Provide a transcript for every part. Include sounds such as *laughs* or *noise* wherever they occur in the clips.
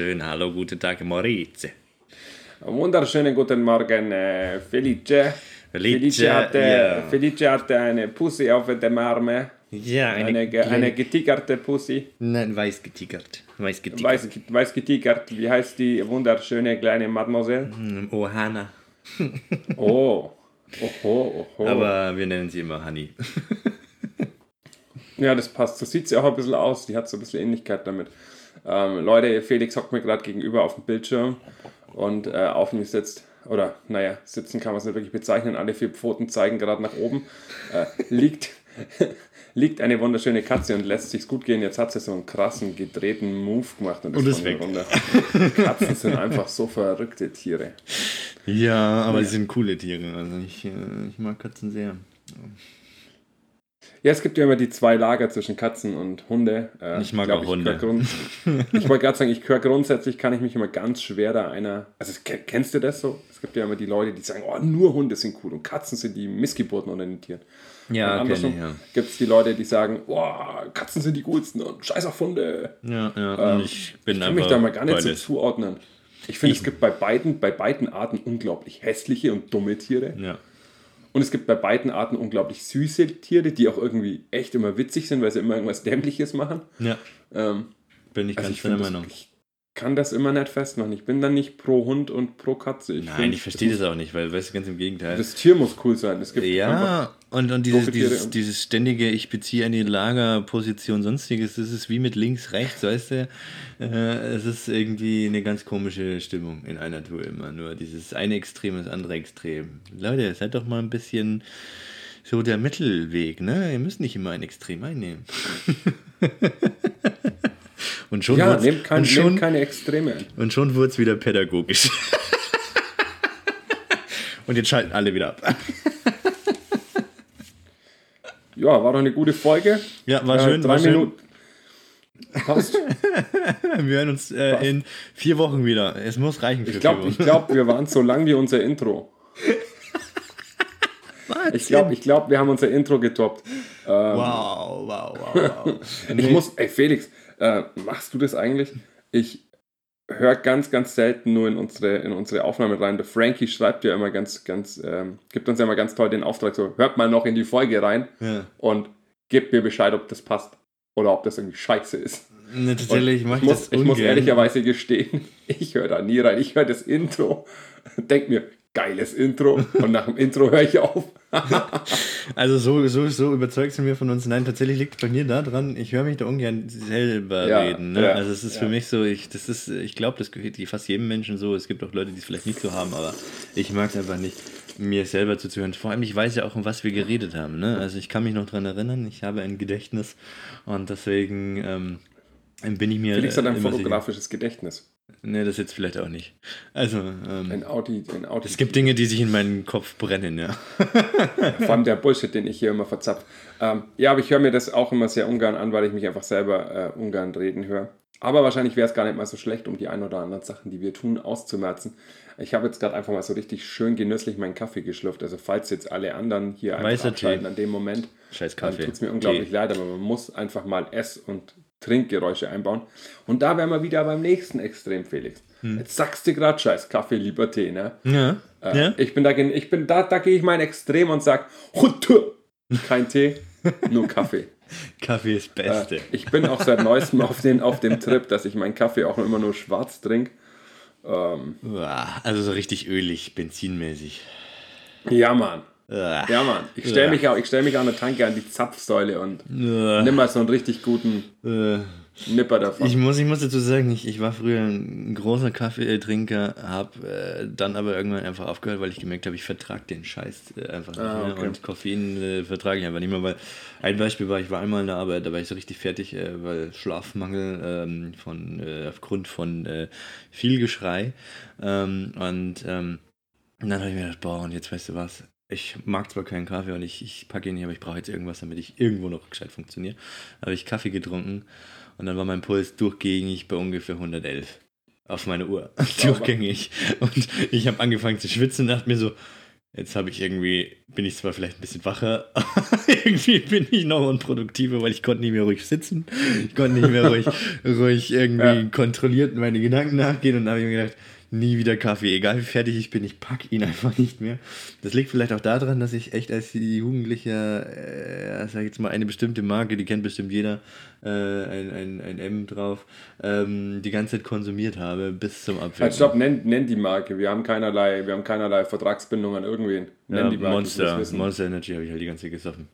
schön. Hallo, guten Tag, Moritz. Wunderschönen guten Morgen, äh, Felice. Felice, hatte, ja. Felice hatte eine Pussy auf dem Arm. Ja, eine, Eine, ge- eine getigerte Pussy. Nein, weiß getigert. Weiß getigert. Weiß, weiß getigert. Wie heißt die wunderschöne kleine Mademoiselle? Hm, Oh, Hanna. *laughs* Oh. Oho, oho. Aber wir nennen sie immer Honey. *laughs* Ja, das passt. So sieht sie auch ein bisschen aus. Die hat so ein bisschen Ähnlichkeit damit. Ähm, Leute, Felix hockt mir gerade gegenüber auf dem Bildschirm und äh, auf mir sitzt, oder naja, sitzen kann man es nicht wirklich bezeichnen, alle vier Pfoten zeigen gerade nach oben, äh, liegt, *laughs* liegt eine wunderschöne Katze und lässt sich's gut gehen. Jetzt hat sie so einen krassen, gedrehten Move gemacht und, Und ist weg. runter. Katzen sind einfach so verrückte Tiere. Ja, aber sie sind coole Tiere. Also ich, äh, ich mag Katzen sehr. Ja, es gibt ja immer die zwei Lager zwischen Katzen und Hunde. Äh, Ich mag glaub, auch Hunde. gehör Grund, *laughs* ich wollte gerade sagen, ich höre grundsätzlich, kann ich mich immer ganz schwer da einer. Also ke- kennst du das so? Es gibt ja immer die Leute, die sagen, oh, nur Hunde sind cool und Katzen sind die Missgeburten unter den Tieren. Ja, und andersrum ich, ja. gibt es die Leute, die sagen, oh, Katzen sind die coolsten und scheiß auf Hunde. Ja, ja. Ähm, und ich bin ich kann mich da mal gar nicht so zuordnen. Ich finde, Ich- es gibt bei beiden, bei beiden Arten unglaublich hässliche und dumme Tiere. Ja. Und es gibt bei beiden Arten unglaublich süße Tiere, die auch irgendwie echt immer witzig sind, weil sie immer irgendwas Dämliches machen. ja, Ähm, bin ich also ganz ich, das, Meinung. ich kann das immer nicht festmachen. Ich bin dann nicht pro Hund und pro Katze. Ich Nein, find, ich verstehe das. das auch nicht, weil, weißt du, ganz im Gegenteil. Das Tier muss cool sein. Es gibt Ja, und, und dieses, dieses, dieses ständige, ich beziehe eine Lagerposition, sonstiges, das ist wie mit links, rechts, weißt du? Äh, es ist irgendwie eine ganz komische Stimmung in einer Tour immer. Nur dieses eine Extrem, das andere Extrem. Leute, seid doch mal ein bisschen so der Mittelweg, ne? Ihr müsst nicht immer ein Extrem einnehmen. *laughs* und schon ja nehmt, kein, und schon, nehmt keine Extreme ein. und schon wurde es wieder pädagogisch. *laughs* und jetzt schalten alle wieder ab. *laughs* Ja, war doch eine gute Folge. Ja, war Äh, schön. drei war schön. Minuten. Passt. *laughs* Wir hören uns äh, in vier Wochen wieder. Es muss reichen für Ich glaube, vier ich Wochen. glaub, wir waren so lang wie unser Intro. Ich glaube, ich glaub, wir haben unser Intro getoppt. Wow, wow, wow, wow. Ich muss, ey Felix, äh, machst du das eigentlich? Ich höre ganz, ganz selten nur in unsere, in unsere Aufnahme rein. Der Frankie schreibt ja immer ganz, ganz, ähm, gibt uns ja immer ganz toll den Auftrag, so hört mal noch in die Folge rein Ja. und gebt mir Bescheid, ob das passt oder ob das irgendwie scheiße ist. Ne, tatsächlich mache ich muss, das ich muss ungern. ehrlicherweise gestehen, *laughs* ich höre da nie rein. Ich höre das Intro, denk mir, geiles Intro und nach dem Intro höre ich auf. *laughs* Also so, so, so überzeugt sind wir von uns. Nein, tatsächlich liegt es bei mir daran, ich höre mich da ungern selber Ja, reden. Ne? ja, also es ist ja. für mich so, ich, das ist, ich glaube, das gehört fast jedem Menschen so. Es gibt auch Leute, die es vielleicht nicht so haben, aber ich mag es einfach nicht, mir selber zuzuhören. Vor allem, ich weiß ja auch, um was wir geredet haben. Ne? Also ich kann mich noch dran erinnern, ich habe ein Gedächtnis und deswegen ähm, bin ich mir Felix hat ein fotografisches Gedächtnis. Ne, das jetzt vielleicht auch nicht. Also, ähm, Ein Audi, ein Audi. es gibt Dinge, die sich in meinen Kopf brennen, ja. *laughs* Vor allem der Bullshit, den ich hier immer verzapf. Ähm, ja, aber ich höre mir das auch immer sehr ungern an, weil ich mich einfach selber äh, ungern reden höre. Aber wahrscheinlich wäre es gar nicht mal so schlecht, um die ein oder anderen Sachen, die wir tun, auszumerzen. Ich habe jetzt gerade einfach mal so richtig schön genüsslich meinen Kaffee geschlürft. Also falls jetzt alle anderen hier einfach Weißer abschalten Tee. an dem Moment, Scheiß Kaffee. tut es mir unglaublich Tee. leid, aber man muss einfach mal Ess- und Trinkgeräusche einbauen. Und da wären wir wieder beim nächsten Extrem, Felix. Hm. Jetzt sagst du gerade Scheiß Kaffee, lieber Tee, ne? Ja. Äh, ja. Ich bin da, ich bin da, da gehe ich mein Extrem und sag, kein Tee, *laughs* nur Kaffee. Kaffee ist Äh, Beste. ich bin auch seit neuestem auf, den, auf dem Trip, dass ich meinen Kaffee auch immer nur schwarz trinke. Ähm, Also so richtig ölig, benzinmäßig. ja, Mann. Ja, Mann. Ich stelle mich, auch- ich stell mich an der Tanke an die Zapfsäule und nimm mal so einen richtig guten Nipper davon. Ich muss, ich muss dazu sagen, ich, ich war früher ein großer Kaffeetrinker, habe äh, dann aber irgendwann einfach aufgehört, weil ich gemerkt habe, ich vertrage den Scheiß äh, einfach nicht Ah, mehr. okay. Und Koffein äh, vertrage ich einfach nicht mehr, weil ein Beispiel war, ich war einmal in der Arbeit, da war ich so richtig fertig, äh, weil Schlafmangel ähm, von, äh, aufgrund von äh, viel Geschrei. Ähm, und ähm, und dann habe ich mir gedacht, boah, und jetzt weißt du was, ich mag zwar keinen Kaffee und ich, ich packe ihn nicht, aber ich brauche jetzt irgendwas, damit ich irgendwo noch gescheit funktioniere. Da habe ich Kaffee getrunken und dann war mein Puls durchgängig bei ungefähr 111. auf meine Uhr. *laughs* Durchgängig. Und ich habe angefangen zu schwitzen und dachte mir so, jetzt habe ich irgendwie, bin ich zwar vielleicht ein bisschen wacher, *laughs* aber irgendwie bin ich noch unproduktiver, weil ich konnte nicht mehr ruhig sitzen. Ich konnte nicht mehr ruhig, *laughs* ruhig irgendwie Ja. kontrolliert meine Gedanken nachgehen und da habe ich mir gedacht, nie wieder Kaffee, egal wie fertig ich bin, ich pack ihn einfach nicht mehr. Das liegt vielleicht auch daran, dass ich echt als Jugendlicher, äh, sag ich jetzt mal, eine bestimmte Marke, die kennt bestimmt jeder, äh, ein, ein, ein M drauf, ähm, die ganze Zeit konsumiert habe, bis zum Abwinken. Halt, stopp, nenn, nenn die Marke. Wir haben keinerlei, wir haben keinerlei Vertragsbindung an irgendwen. Nenn Ja, die Marke. Monster. Monster Energy habe ich halt die ganze Zeit gesoffen.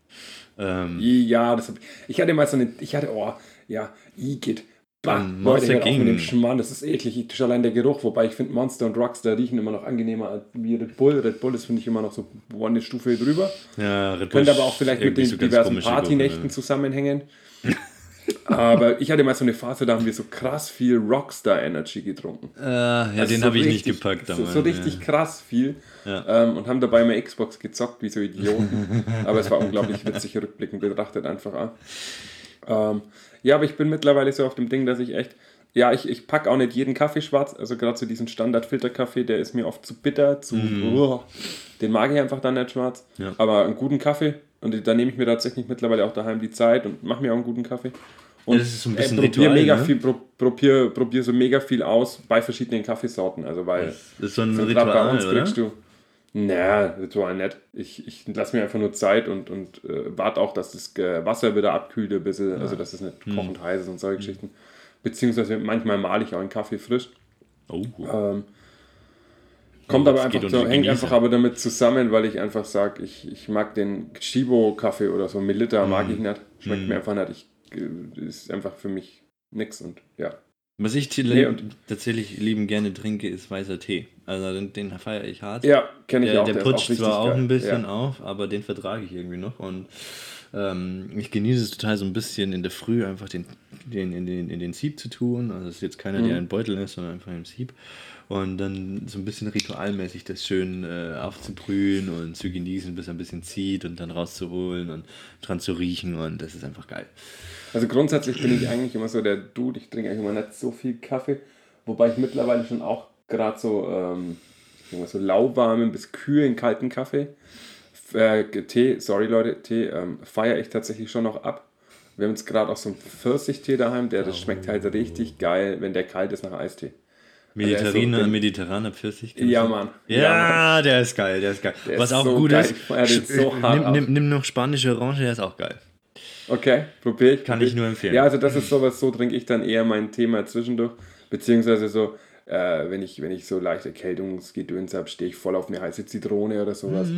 Ähm, Ja, das hab, ich hatte mal so eine, ich hatte, oh, ja, Igitt. Bah, Leute, Monster auf mit dem. Schmarrn, das ist eklig. Ich, schon allein der Geruch, wobei ich finde Monster und Rockstar riechen immer noch angenehmer als wie Red Bull. Red Bull ist, finde ich, immer noch so eine Stufe drüber. ja, Red Bull Könnte aber auch vielleicht mit den so diversen Partynächten Geruch, zusammenhängen. *laughs* aber ich hatte mal so eine Phase, da haben wir so krass viel Rockstar Energy getrunken. Äh, ja, Also den so habe ich nicht gepackt so, damals. so richtig ja. krass viel. Ja. Ähm, und haben dabei mal Xbox gezockt, wie so Idioten. *laughs* aber es war unglaublich witzig, rückblickend betrachtet einfach. Ähm, ja, aber ich bin mittlerweile so auf dem Ding, dass ich echt. Ja, ich, ich packe auch nicht jeden Kaffee schwarz. Also gerade so diesen Standard-Filterkaffee, der ist mir oft zu bitter, zu. Uah. den mag ich einfach dann nicht schwarz. Mhm. Ja. Aber einen guten Kaffee. Und da nehme ich mir tatsächlich mittlerweile auch daheim die Zeit und mache mir auch einen guten Kaffee. Und Ja, das ist so ein bisschen äh, probier Ritual, mega ne? viel, pro, probier, probier so mega viel aus bei verschiedenen Kaffeesorten. Also weil Das ist so ein grad bei Ritual, uns oder? kriegst du. Na, Ritual nicht. Ich, ich lasse mir einfach nur Zeit und, und äh, warte auch, dass das Wasser wieder abkühlt ein bisschen, also dass es nicht Hm. kochend heiß ist und solche Geschichten. Beziehungsweise manchmal male ich auch einen Kaffee frisch. Oh. Ähm, kommt Oh, aber einfach, unter hängt einfach aber damit zusammen, weil ich einfach sage, ich, ich mag den Chibo-Kaffee oder so Melita Hm. mag ich nicht. Schmeckt mir einfach nicht. Ich, äh, ist einfach für mich nix und ja. Was ich Nee, und- tatsächlich lieben gerne trinke, ist weißer Tee. Also den, den feiere ich hart. Ja, kenne ich der auch. der ist putscht richtig zwar auch ein bisschen Ja. auf, aber den vertrage ich irgendwie noch. Und ähm, ich genieße es total so ein bisschen in der Früh einfach den, den, in, den, in den Sieb zu tun. Also es ist jetzt keiner, Mhm. der ein Beutel ist, sondern einfach im Sieb. Und dann so ein bisschen ritualmäßig das schön äh, aufzubrühen und zu genießen, bis er ein bisschen zieht und dann rauszuholen und dran zu riechen. Und das ist einfach geil. Also grundsätzlich bin ich eigentlich immer so der Dude, ich trinke eigentlich immer nicht so viel Kaffee, wobei ich mittlerweile schon auch gerade so, ähm, so lauwarmen bis kühlen kalten Kaffee, äh, Tee, sorry Leute, Tee, ähm, feiere ich tatsächlich schon noch ab. Wir haben jetzt gerade auch so einen Pfirsichtee daheim, der das schmeckt halt richtig geil, wenn der kalt ist nach Eistee. Mediterraner, Also, mediterraner Pfirsich. Ja, du? Mann. Ja, Ja, der ist geil, der ist geil. Der Was ist auch so gut geil. ist, so hart nimm, nimm, nimm noch spanische Orange, der ist auch geil. Okay, probier ich. Kann probier ich nur empfehlen. Ja, also das ist sowas, so trinke ich dann eher mein Thema zwischendurch. Beziehungsweise so, äh, wenn, ich, wenn ich so leicht Erkältungsgedöns habe, stehe ich voll auf eine heiße Zitrone oder sowas.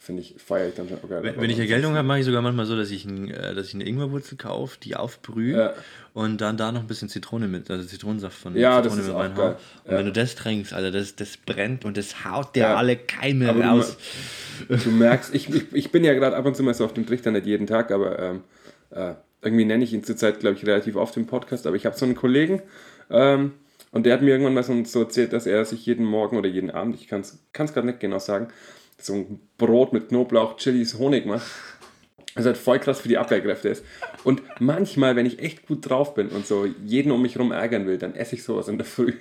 Finde ich, feiere ich dann schon. Okay, Mhm. Wenn, wenn ich Erkältung habe, mache ich sogar manchmal so, dass ich, ein, äh, dass ich eine Ingwerwurzel kaufe, die aufbrühe Ja. und dann da noch ein bisschen Zitrone mit, also Zitronensaft von Ja, Zitrone mit auch reinhau. geil. Und Ja. wenn du das trinkst, Alter, das, das brennt und das haut dir Ja. alle Keime Aber du raus. Du merkst, ich, ich, ich bin ja gerade ab und zu mal so auf dem Trichter, nicht jeden Tag, aber ähm, äh, irgendwie nenne ich ihn zurzeit, glaube ich, relativ oft im Podcast. Aber ich habe so einen Kollegen ähm, und der hat mir irgendwann mal so, so erzählt, dass er sich jeden Morgen oder jeden Abend, ich kann es gerade nicht genau sagen, so ein Brot mit Knoblauch, Chilis, Honig macht. Das halt voll krass für die Abwehrkräfte ist. Und manchmal, wenn ich echt gut drauf bin und so jeden um mich rum ärgern will, dann esse ich sowas in der Früh.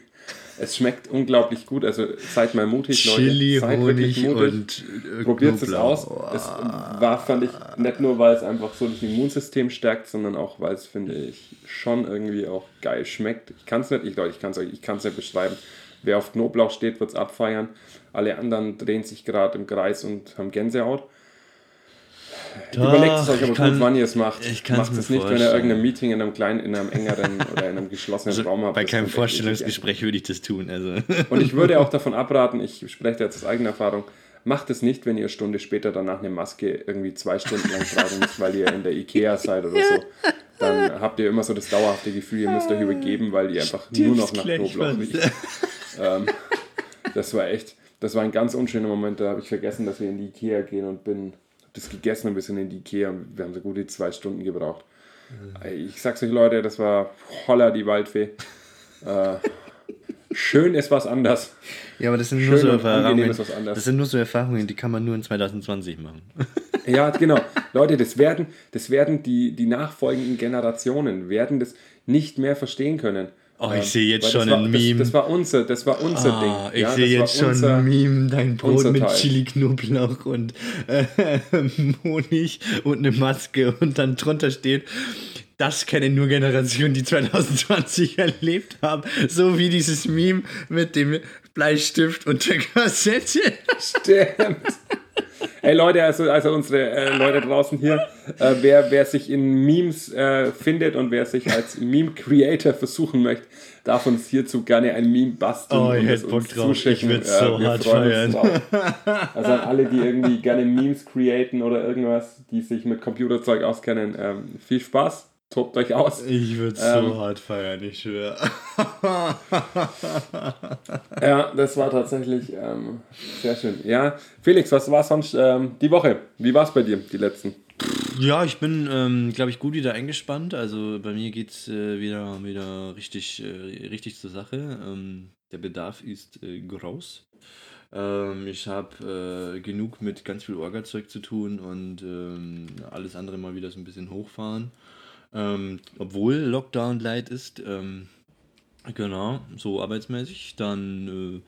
Es schmeckt unglaublich gut. Also seid mal mutig, Leute. Chili, Seid wirklich Honig mutig. und äh, Probiert es aus. Es war, fand ich, nicht nur, weil es einfach so das Immunsystem stärkt, sondern auch, weil es, finde ich, schon irgendwie auch geil schmeckt. Ich kann es nicht, ich Leute, ich kann es ich kann's nicht beschreiben. Wer auf Knoblauch steht, wird es abfeiern. Alle anderen drehen sich gerade im Kreis und haben Gänsehaut. Doch, Überlegt es euch aber kann- gut, wann ihr es macht. ich kann's Macht es nicht, wenn ihr vorstellen. irgendein Meeting in einem kleinen, in einem engeren *laughs* oder in einem geschlossenen Also Raum habt. bei keinem Vorstellungsgespräch würde ich das tun. Also. *laughs* und ich würde *laughs* auch davon abraten, ich spreche jetzt aus eigener Erfahrung, macht es nicht, wenn ihr eine Stunde später danach eine Maske irgendwie zwei Stunden lang tragen müsst, weil ihr in der Ikea seid oder so. Dann habt ihr immer so das dauerhafte Gefühl, ihr müsst euch übergeben, weil ihr einfach nur noch nach Knoblauch riecht. ähm, das war echt, das war ein ganz unschöner Moment, da habe ich vergessen, dass wir in die Ikea gehen und bin, das gegessen und wir sind in die Ikea und wir haben so gute zwei Stunden gebraucht. Ich sag's euch Leute, das war holla die Waldfee. Äh, schön ist was anders. Ja, aber das sind Schön nur so Erfahrungen. Das sind nur so Erfahrungen, die kann man nur in 2020 machen. *laughs* Ja, genau. Leute, das werden, das werden die, die nachfolgenden Generationen werden das nicht mehr verstehen können. Oh, Ähm, ich sehe jetzt schon das war, ein das, Meme. Das, war unser, das war unser Ah, Ding. ich ja, sehe das jetzt schon unser- ein Meme, dein Brot mit Teil. Chili, Knoblauch und äh, *laughs* Honig und eine Maske und dann drunter steht, das kennen nur Generationen, die 2020 *laughs* erlebt haben. So wie dieses Meme mit dem Bleistift und der Kassette. Stimmt. Ey Leute, also, also unsere äh, Leute draußen hier, äh, wer, wer sich in Memes äh, findet und wer sich als Meme-Creator versuchen möchte, darf uns hierzu gerne ein Meme basteln Oh, ich und hätte es Bock uns drauf. zuschicken. Ich würd's so hart drauf. *laughs* Also an alle, die irgendwie gerne Memes createn oder irgendwas, die sich mit Computerzeug auskennen, ähm, viel Spaß, tobt euch aus. Ich würde Ähm. so hart feiern, ich schwöre. *laughs* Ja, das war tatsächlich ähm, sehr schön. Ja, Felix, was war sonst ähm, die Woche? Wie war es bei dir, die letzten? Ja, ich bin, ähm, glaube ich, gut wieder eingespannt. Also bei mir geht es äh, wieder, wieder richtig, äh, richtig zur Sache. Ähm, der Bedarf ist äh, groß. Ähm, ich habe äh, genug mit ganz viel Orga-Zeug zu tun und ähm, alles andere mal wieder so ein bisschen hochfahren. Ähm, obwohl Lockdown light ist. Ähm, genau, so arbeitsmäßig. Dann äh,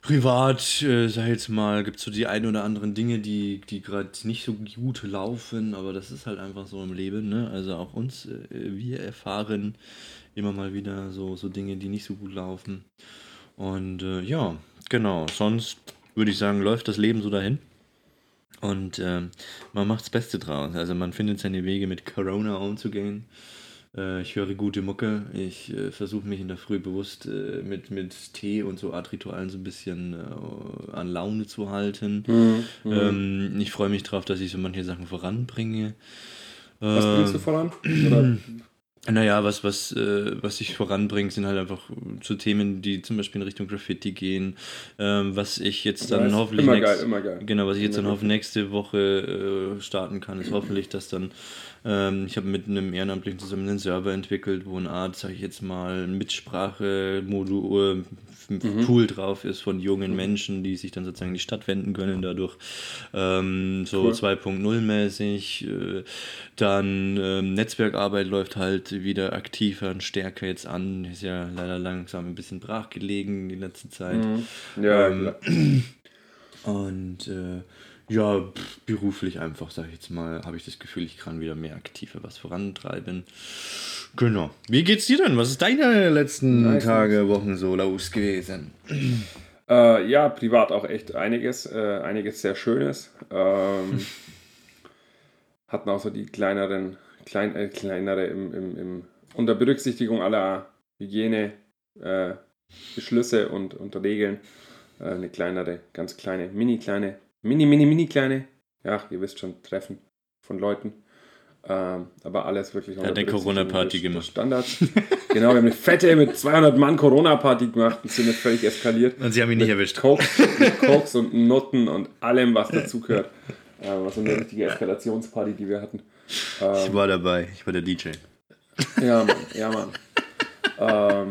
privat, äh, sag ich jetzt mal, gibt es so die ein oder anderen Dinge, die, die gerade nicht so gut laufen, aber das ist halt einfach so im Leben, ne? Also auch uns, äh, wir erfahren immer mal wieder so, so Dinge, die nicht so gut laufen. Und äh, ja, genau, sonst würde ich sagen, läuft das Leben so dahin. Und ähm, man macht das Beste draus. Also man findet seine Wege mit Corona umzugehen. Äh, ich höre gute Mucke. Ich äh, versuche mich in der Früh bewusst äh, mit, mit Tee und so Art Ritualen so ein bisschen äh, an Laune zu halten. Ähm, ich freue mich drauf, dass ich so manche Sachen voranbringe. Was Ähm, bringst du voran? Oder? *clears throat* naja, was, was, äh, was ich voranbringe, sind halt einfach zu Themen, die zum Beispiel in Richtung Graffiti gehen. Ähm, was ich jetzt dann hoffentlich Immer nächst- geil, immer geil. Genau, was ich jetzt dann auf nächste Woche äh, starten kann, ist hoffentlich, dass dann, ähm, ich habe mit einem Ehrenamtlichen zusammen einen Server entwickelt, wo eine Art, sage ich jetzt mal, Mitsprache-Modul, Mhm. Tool drauf ist von jungen Menschen, die sich dann sozusagen in die Stadt wenden können dadurch. Ähm, so Cool. 2.0 mäßig. Äh, dann ähm, Netzwerkarbeit läuft halt wieder aktiver und stärker jetzt an. Ist ja leider langsam ein bisschen brach gelegen die letzte Zeit. Ja, Ähm, klar. *clears throat* Und äh, ja, pff, beruflich einfach, sag ich jetzt mal, habe ich das Gefühl, ich kann wieder mehr aktiver was vorantreiben. Genau. Wie geht's dir denn? Was ist deine letzten Nice, Tage, Wochen so los gewesen? Äh, ja, privat auch echt einiges, äh, einiges sehr Schönes. Ähm, *laughs* hatten auch so die kleineren, klein, äh, kleinere im, im, im, unter Berücksichtigung aller Hygiene äh, Beschlüsse und, und Regeln äh, eine kleinere, ganz kleine, mini kleine, mini, mini, mini kleine, ja, ihr wisst schon, Treffen von Leuten. Ähm, aber alles wirklich hat eine Corona-Party gemacht. Standards. genau, wir haben eine fette mit 200 Mann Corona-Party gemacht und sind jetzt völlig eskaliert. Und sie haben ihn nicht Mit erwischt. Koks, mit *laughs* Koks und Nutten und allem, was dazugehört. Äh, was so eine richtige Eskalationsparty, die wir hatten. Ich Ähm, war dabei, ich war der DJ. ja, Mann, ja, Mann. Ähm,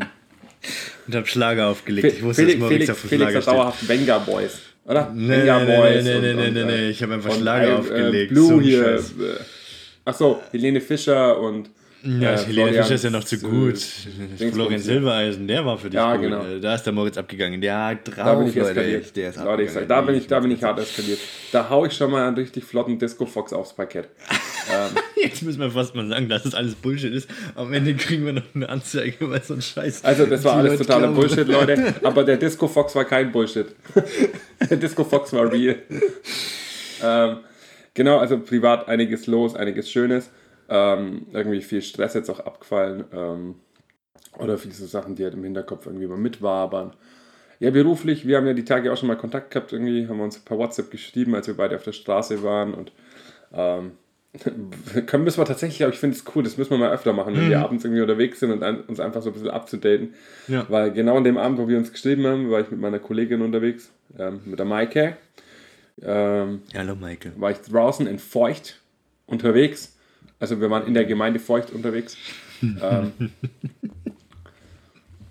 Und hab Schlager aufgelegt. Ich wusste, Felix, dass Felix, Felix hat dauerhaft Venga Boys, oder? Nee, Venga nee, nee, Boys. nee, und- nee, und, nee, nee, äh, nee, ich hab einfach Schlager I- aufgelegt, Äh, Blue so hier. Scheiß. Äh, achso, Helene Fischer und. Ja, äh, Helene Fischer ist ja noch zu gut. Dingsbums Florian. Silbereisen, der war für dich Ja, gut. genau. Äh, Da ist der Moritz abgegangen. Der hat drauf, Da bin ich eskaliert. Der ist Leute, ich sag, da bin ich, da bin ich hart eskaliert. Da hau ich schon mal einen richtig flotten Disco Fox aufs Parkett. ähm, *laughs* Jetzt müssen wir fast mal sagen, dass das alles Bullshit ist. Am Ende kriegen wir noch eine Anzeige, weil so ein Scheiß. Also das war alles totaler. Bullshit, Leute. *laughs* Aber der Disco Fox war kein Bullshit. *laughs* der Disco Fox war real. ähm, genau, also privat einiges los, einiges Schönes. Ähm, irgendwie viel Stress jetzt auch abgefallen. Ähm, oder viele so Sachen, die halt im Hinterkopf irgendwie mal mitwabern. Ja, beruflich, wir haben ja die Tage auch schon mal Kontakt gehabt, irgendwie haben wir uns per WhatsApp geschrieben, als wir beide auf der Straße waren und ähm, *laughs* können müssen wir tatsächlich, aber ich finde es cool, das müssen wir mal öfter machen, wenn wir abends irgendwie unterwegs sind und ein, uns einfach so ein bisschen abzudaten. Ja. Weil genau an dem Abend, wo wir uns geschrieben haben, war ich mit meiner Kollegin unterwegs, ähm, mit der Maike. Ähm, Hallo, Michael. war ich draußen in Feucht unterwegs. Also wir waren in der Gemeinde Feucht unterwegs. ähm,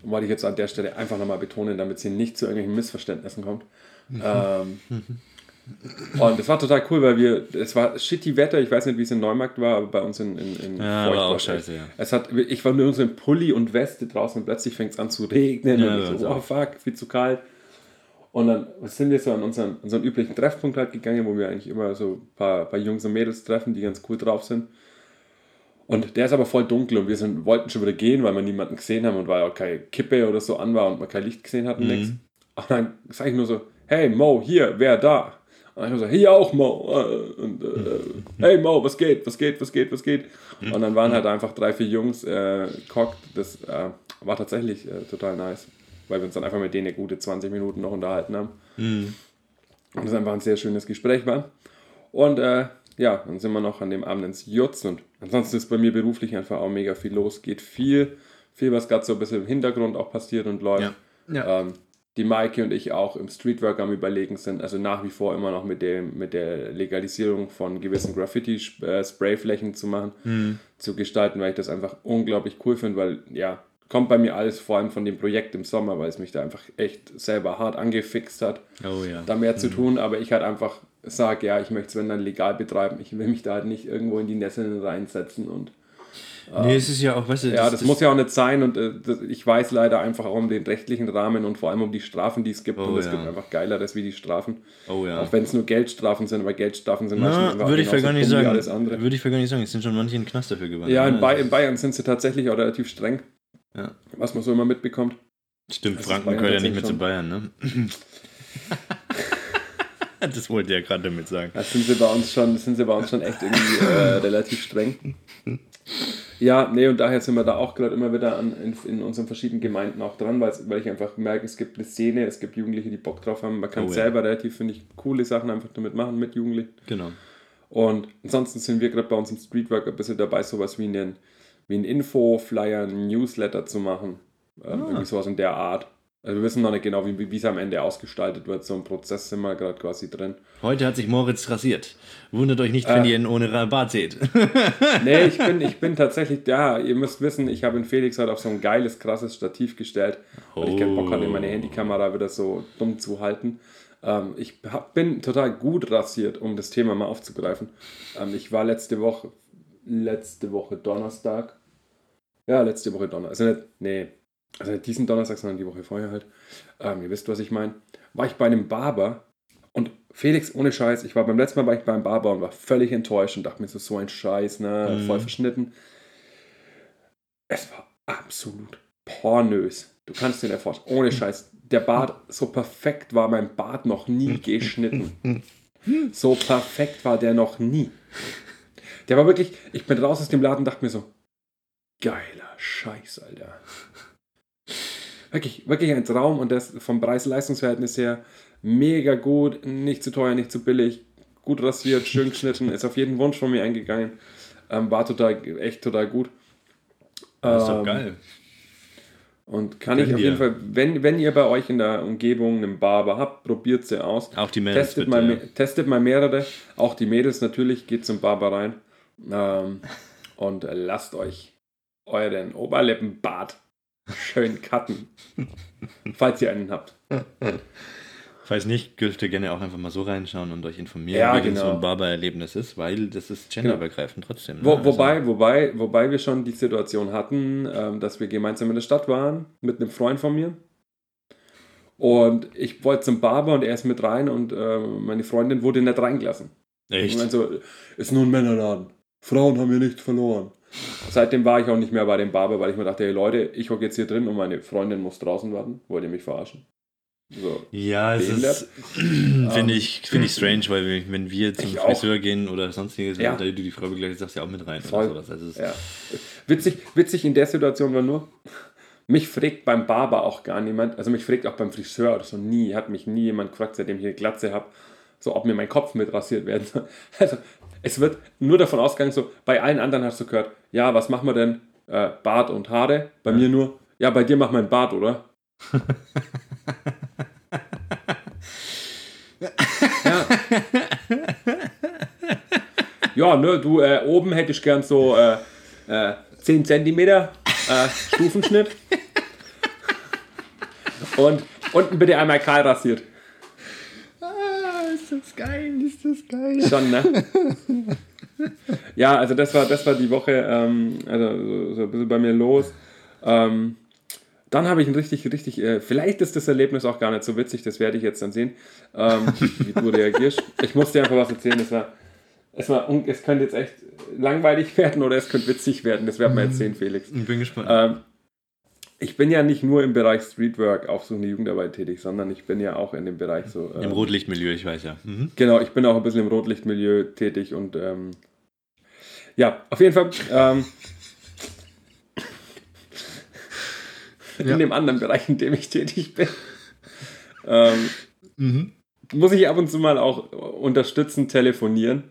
wollte ich jetzt an der Stelle einfach nochmal betonen, damit es hier nicht zu irgendwelchen Missverständnissen kommt. Ähm, Und es war total cool, weil wir, es war shitty Wetter, ich weiß nicht, wie es in Neumarkt war, aber bei uns in, in, in Ja, Feucht war auch scheiße, ja. Es hat, ich war nur so in Pulli und Weste draußen und plötzlich fängt es an zu regnen Ja, und ich so, oh auch. fuck, viel zu kalt. Und dann sind wir so an unseren, unseren üblichen Treffpunkt halt gegangen, wo wir eigentlich immer so ein paar, paar Jungs und Mädels treffen, die ganz cool drauf sind. Und der ist aber voll dunkel und wir sind, wollten schon wieder gehen, weil wir niemanden gesehen haben und weil auch keine Kippe oder so an war und man kein Licht gesehen hatten. Mhm. Nix. Und dann sage ich nur so, hey Mo, hier, wer da? Und dann ich so, hier auch Mo. Äh, Und, äh, hey Mo, was geht, was geht, was geht, was geht? Und dann waren halt einfach drei, vier Jungs äh, cockt. Das äh, war tatsächlich äh, total nice, weil wir uns dann einfach mit denen eine gute 20 Minuten noch unterhalten haben. Und das einfach ein sehr schönes Gespräch war. Und äh, ja, dann sind wir noch an dem Abend ins Jutz und ansonsten ist bei mir beruflich einfach auch mega viel los. Geht viel, viel, was gerade so ein bisschen im Hintergrund auch passiert und läuft. Ja. Ja. Ähm, die Maike und ich auch im Streetwork am Überlegen sind, also nach wie vor immer noch mit, dem, mit der Legalisierung von gewissen Graffiti-Sprayflächen zu machen, zu gestalten, weil ich das einfach unglaublich cool finde, weil ja, kommt bei mir alles vor allem von dem Projekt im Sommer, weil es mich da einfach echt selber hart angefixt hat Oh ja. da mehr zu tun, aber ich halt einfach sage, ja, ich möchte es wenn dann legal betreiben. Ich will mich da halt nicht irgendwo in die Nesseln reinsetzen und Nee, es ist ja auch, weißt du, ja, das, muss ja auch nicht sein und äh, das, ich weiß leider einfach auch um den rechtlichen Rahmen und vor allem um die Strafen, die es gibt Oh, und es ja. gibt einfach geileres wie die Strafen. Oh ja. Auch wenn es nur Geldstrafen sind, aber Geldstrafen sind Na, meistens würde ich gar nicht sagen. alles andere. Würde ich gar nicht sagen. Es sind schon manche in den Knast dafür gewandert. Ja, in, ne? Bay in Bayern sind sie tatsächlich auch relativ streng, Ja. was man so immer mitbekommt. Stimmt, Das ist Franken gehört ja nicht mehr zu Bayern, ne? *laughs* *laughs* das wollte er gerade damit sagen. Da sind sie bei uns schon, sind sie bei uns schon echt irgendwie äh, relativ streng. Ja, nee, und daher sind wir da auch gerade immer wieder an, in, in unseren verschiedenen Gemeinden auch dran, weil, weil ich einfach merke, es gibt eine Szene, es gibt Jugendliche, die Bock drauf haben. Man kann Oh ja. selber relativ, finde ich, coole Sachen einfach damit machen mit Jugendlichen. Genau. Und ansonsten sind wir gerade bei uns im Streetwork ein bisschen dabei, sowas wie einen, wie einen Info-Flyer, einen Newsletter zu machen. Ähm, Irgendwie sowas in der Art. Also wir wissen noch nicht genau, wie wie es am Ende ausgestaltet wird. So ein Prozess sind wir gerade quasi drin. Heute hat sich Moritz rasiert. Wundert euch nicht, wenn Äh. ihr ihn ohne Bart seht. *laughs* Nee, ich bin, ich *laughs* bin tatsächlich, ja, ihr müsst wissen, ich habe in Felix halt auf so ein geiles, krasses Stativ gestellt, weil ich keinen Bock hatte, meine Handykamera wieder so dumm zu halten. Ähm, ich hab, bin total gut rasiert, um das Thema mal aufzugreifen. Ähm, ich war letzte Woche, letzte Woche Donnerstag, ja, letzte Woche Donnerstag, also nicht, nee, also nicht diesen Donnerstag, sondern die Woche vorher halt, ähm, ihr wisst, was ich meine, war ich bei einem Barber und Felix, ohne Scheiß, ich war beim letzten Mal war ich beim Barber und war völlig enttäuscht und dachte mir so, so ein Scheiß, ne, Mhm. voll verschnitten. Es war absolut pornös. Du kannst nicht vorstellen, ohne Scheiß. Der Bart, so perfekt war mein Bart noch nie *laughs* geschnitten. So perfekt war der noch nie. Der war wirklich, ich bin raus aus dem Laden und dachte mir so, geiler Scheiß, Alter. Wirklich, wirklich ein Traum und das vom Preis-Leistungs-Verhältnis her mega gut, nicht zu teuer, nicht zu billig, gut rasiert, schön *laughs* geschnitten, ist auf jeden Wunsch von mir eingegangen. Ähm, war total, echt total gut. Das ist doch Ähm, geil. Und kann Gönn ich auf dir. jeden Fall, wenn, wenn ihr bei euch in der Umgebung einen Barber habt, probiert sie aus. Auch die Mädels Testet bitte, mal, ja. testet mal mehrere. Auch die Mädels natürlich, geht zum Barber rein. Ähm, *laughs* und lasst euch euren Oberlippenbart *laughs* schön cutten. falls ihr einen habt. Falls nicht, dürft ihr gerne auch einfach mal so reinschauen und euch informieren, Ja, wie genau. so ein Barber-Erlebnis ist, weil das ist genderübergreifend trotzdem. ne? Wo, Also- wobei, wobei, wobei wir schon die Situation hatten, ähm, dass wir gemeinsam in der Stadt waren mit einem Freund von mir. Und ich wollte zum Barber und er ist mit rein und ähm, meine Freundin wurde nicht reingelassen. Echt? Ich meine so, ist nur ein Männerladen. Frauen haben hier nichts verloren. Seitdem war ich auch nicht mehr bei dem Barber, weil ich mir dachte, hey Leute, ich hocke jetzt hier drin und meine Freundin muss draußen warten. Wollt ihr mich verarschen? So. Ja, es behindert. ist, *clears throat* finde ich, finde ich strange, weil wir- wenn wir zum Ich auch. Friseur gehen oder sonstiges, Ja. da du die Frau begleitest, darfst du ja auch mit rein Voll. oder sowas. Also Ja. Witzig, witzig in der Situation war nur, mich fragt beim Barber auch gar niemand, also mich fragt auch beim Friseur oder so nie, hat mich nie jemand gefragt, seitdem ich eine Glatze habe, so ob mir mein Kopf mit rasiert werden soll. *laughs* Also es wird nur davon ausgegangen, so bei allen anderen hast du gehört, ja, was machen wir denn? Äh, Bart und Haare. Bei mir nur, ja, bei dir mach mein Bart, oder? ja. Ja, ne, du, äh, oben hätte ich gern so äh, äh, 10 cm äh, Stufenschnitt. Und unten bitte einmal kahl rasiert. Ah, ist das geil, ist das geil. Schon, ne? ja, also das war, das war die Woche, ähm, also so, so ein bisschen bei mir los. Ähm, dann habe ich ein richtig, richtig, äh, vielleicht ist das Erlebnis auch gar nicht so witzig, das werde ich jetzt dann sehen, ähm, *laughs* wie du reagierst. Ich muss dir einfach was erzählen, es war, es war, es könnte jetzt echt langweilig *laughs* werden oder es könnte witzig werden, das werden wir jetzt sehen, Felix. Ich bin gespannt. Ich bin ja nicht nur im Bereich Streetwork, aufsuchende Jugendarbeit tätig, sondern ich bin ja auch in dem Bereich so. Im ähm, Rotlichtmilieu, ich weiß ja. Mhm. Genau, ich bin auch ein bisschen im Rotlichtmilieu tätig und ähm, ja, auf jeden Fall ähm, Ja. in dem anderen Bereich, in dem ich tätig bin, ähm, Mhm. muss ich ab und zu mal auch unterstützend telefonieren.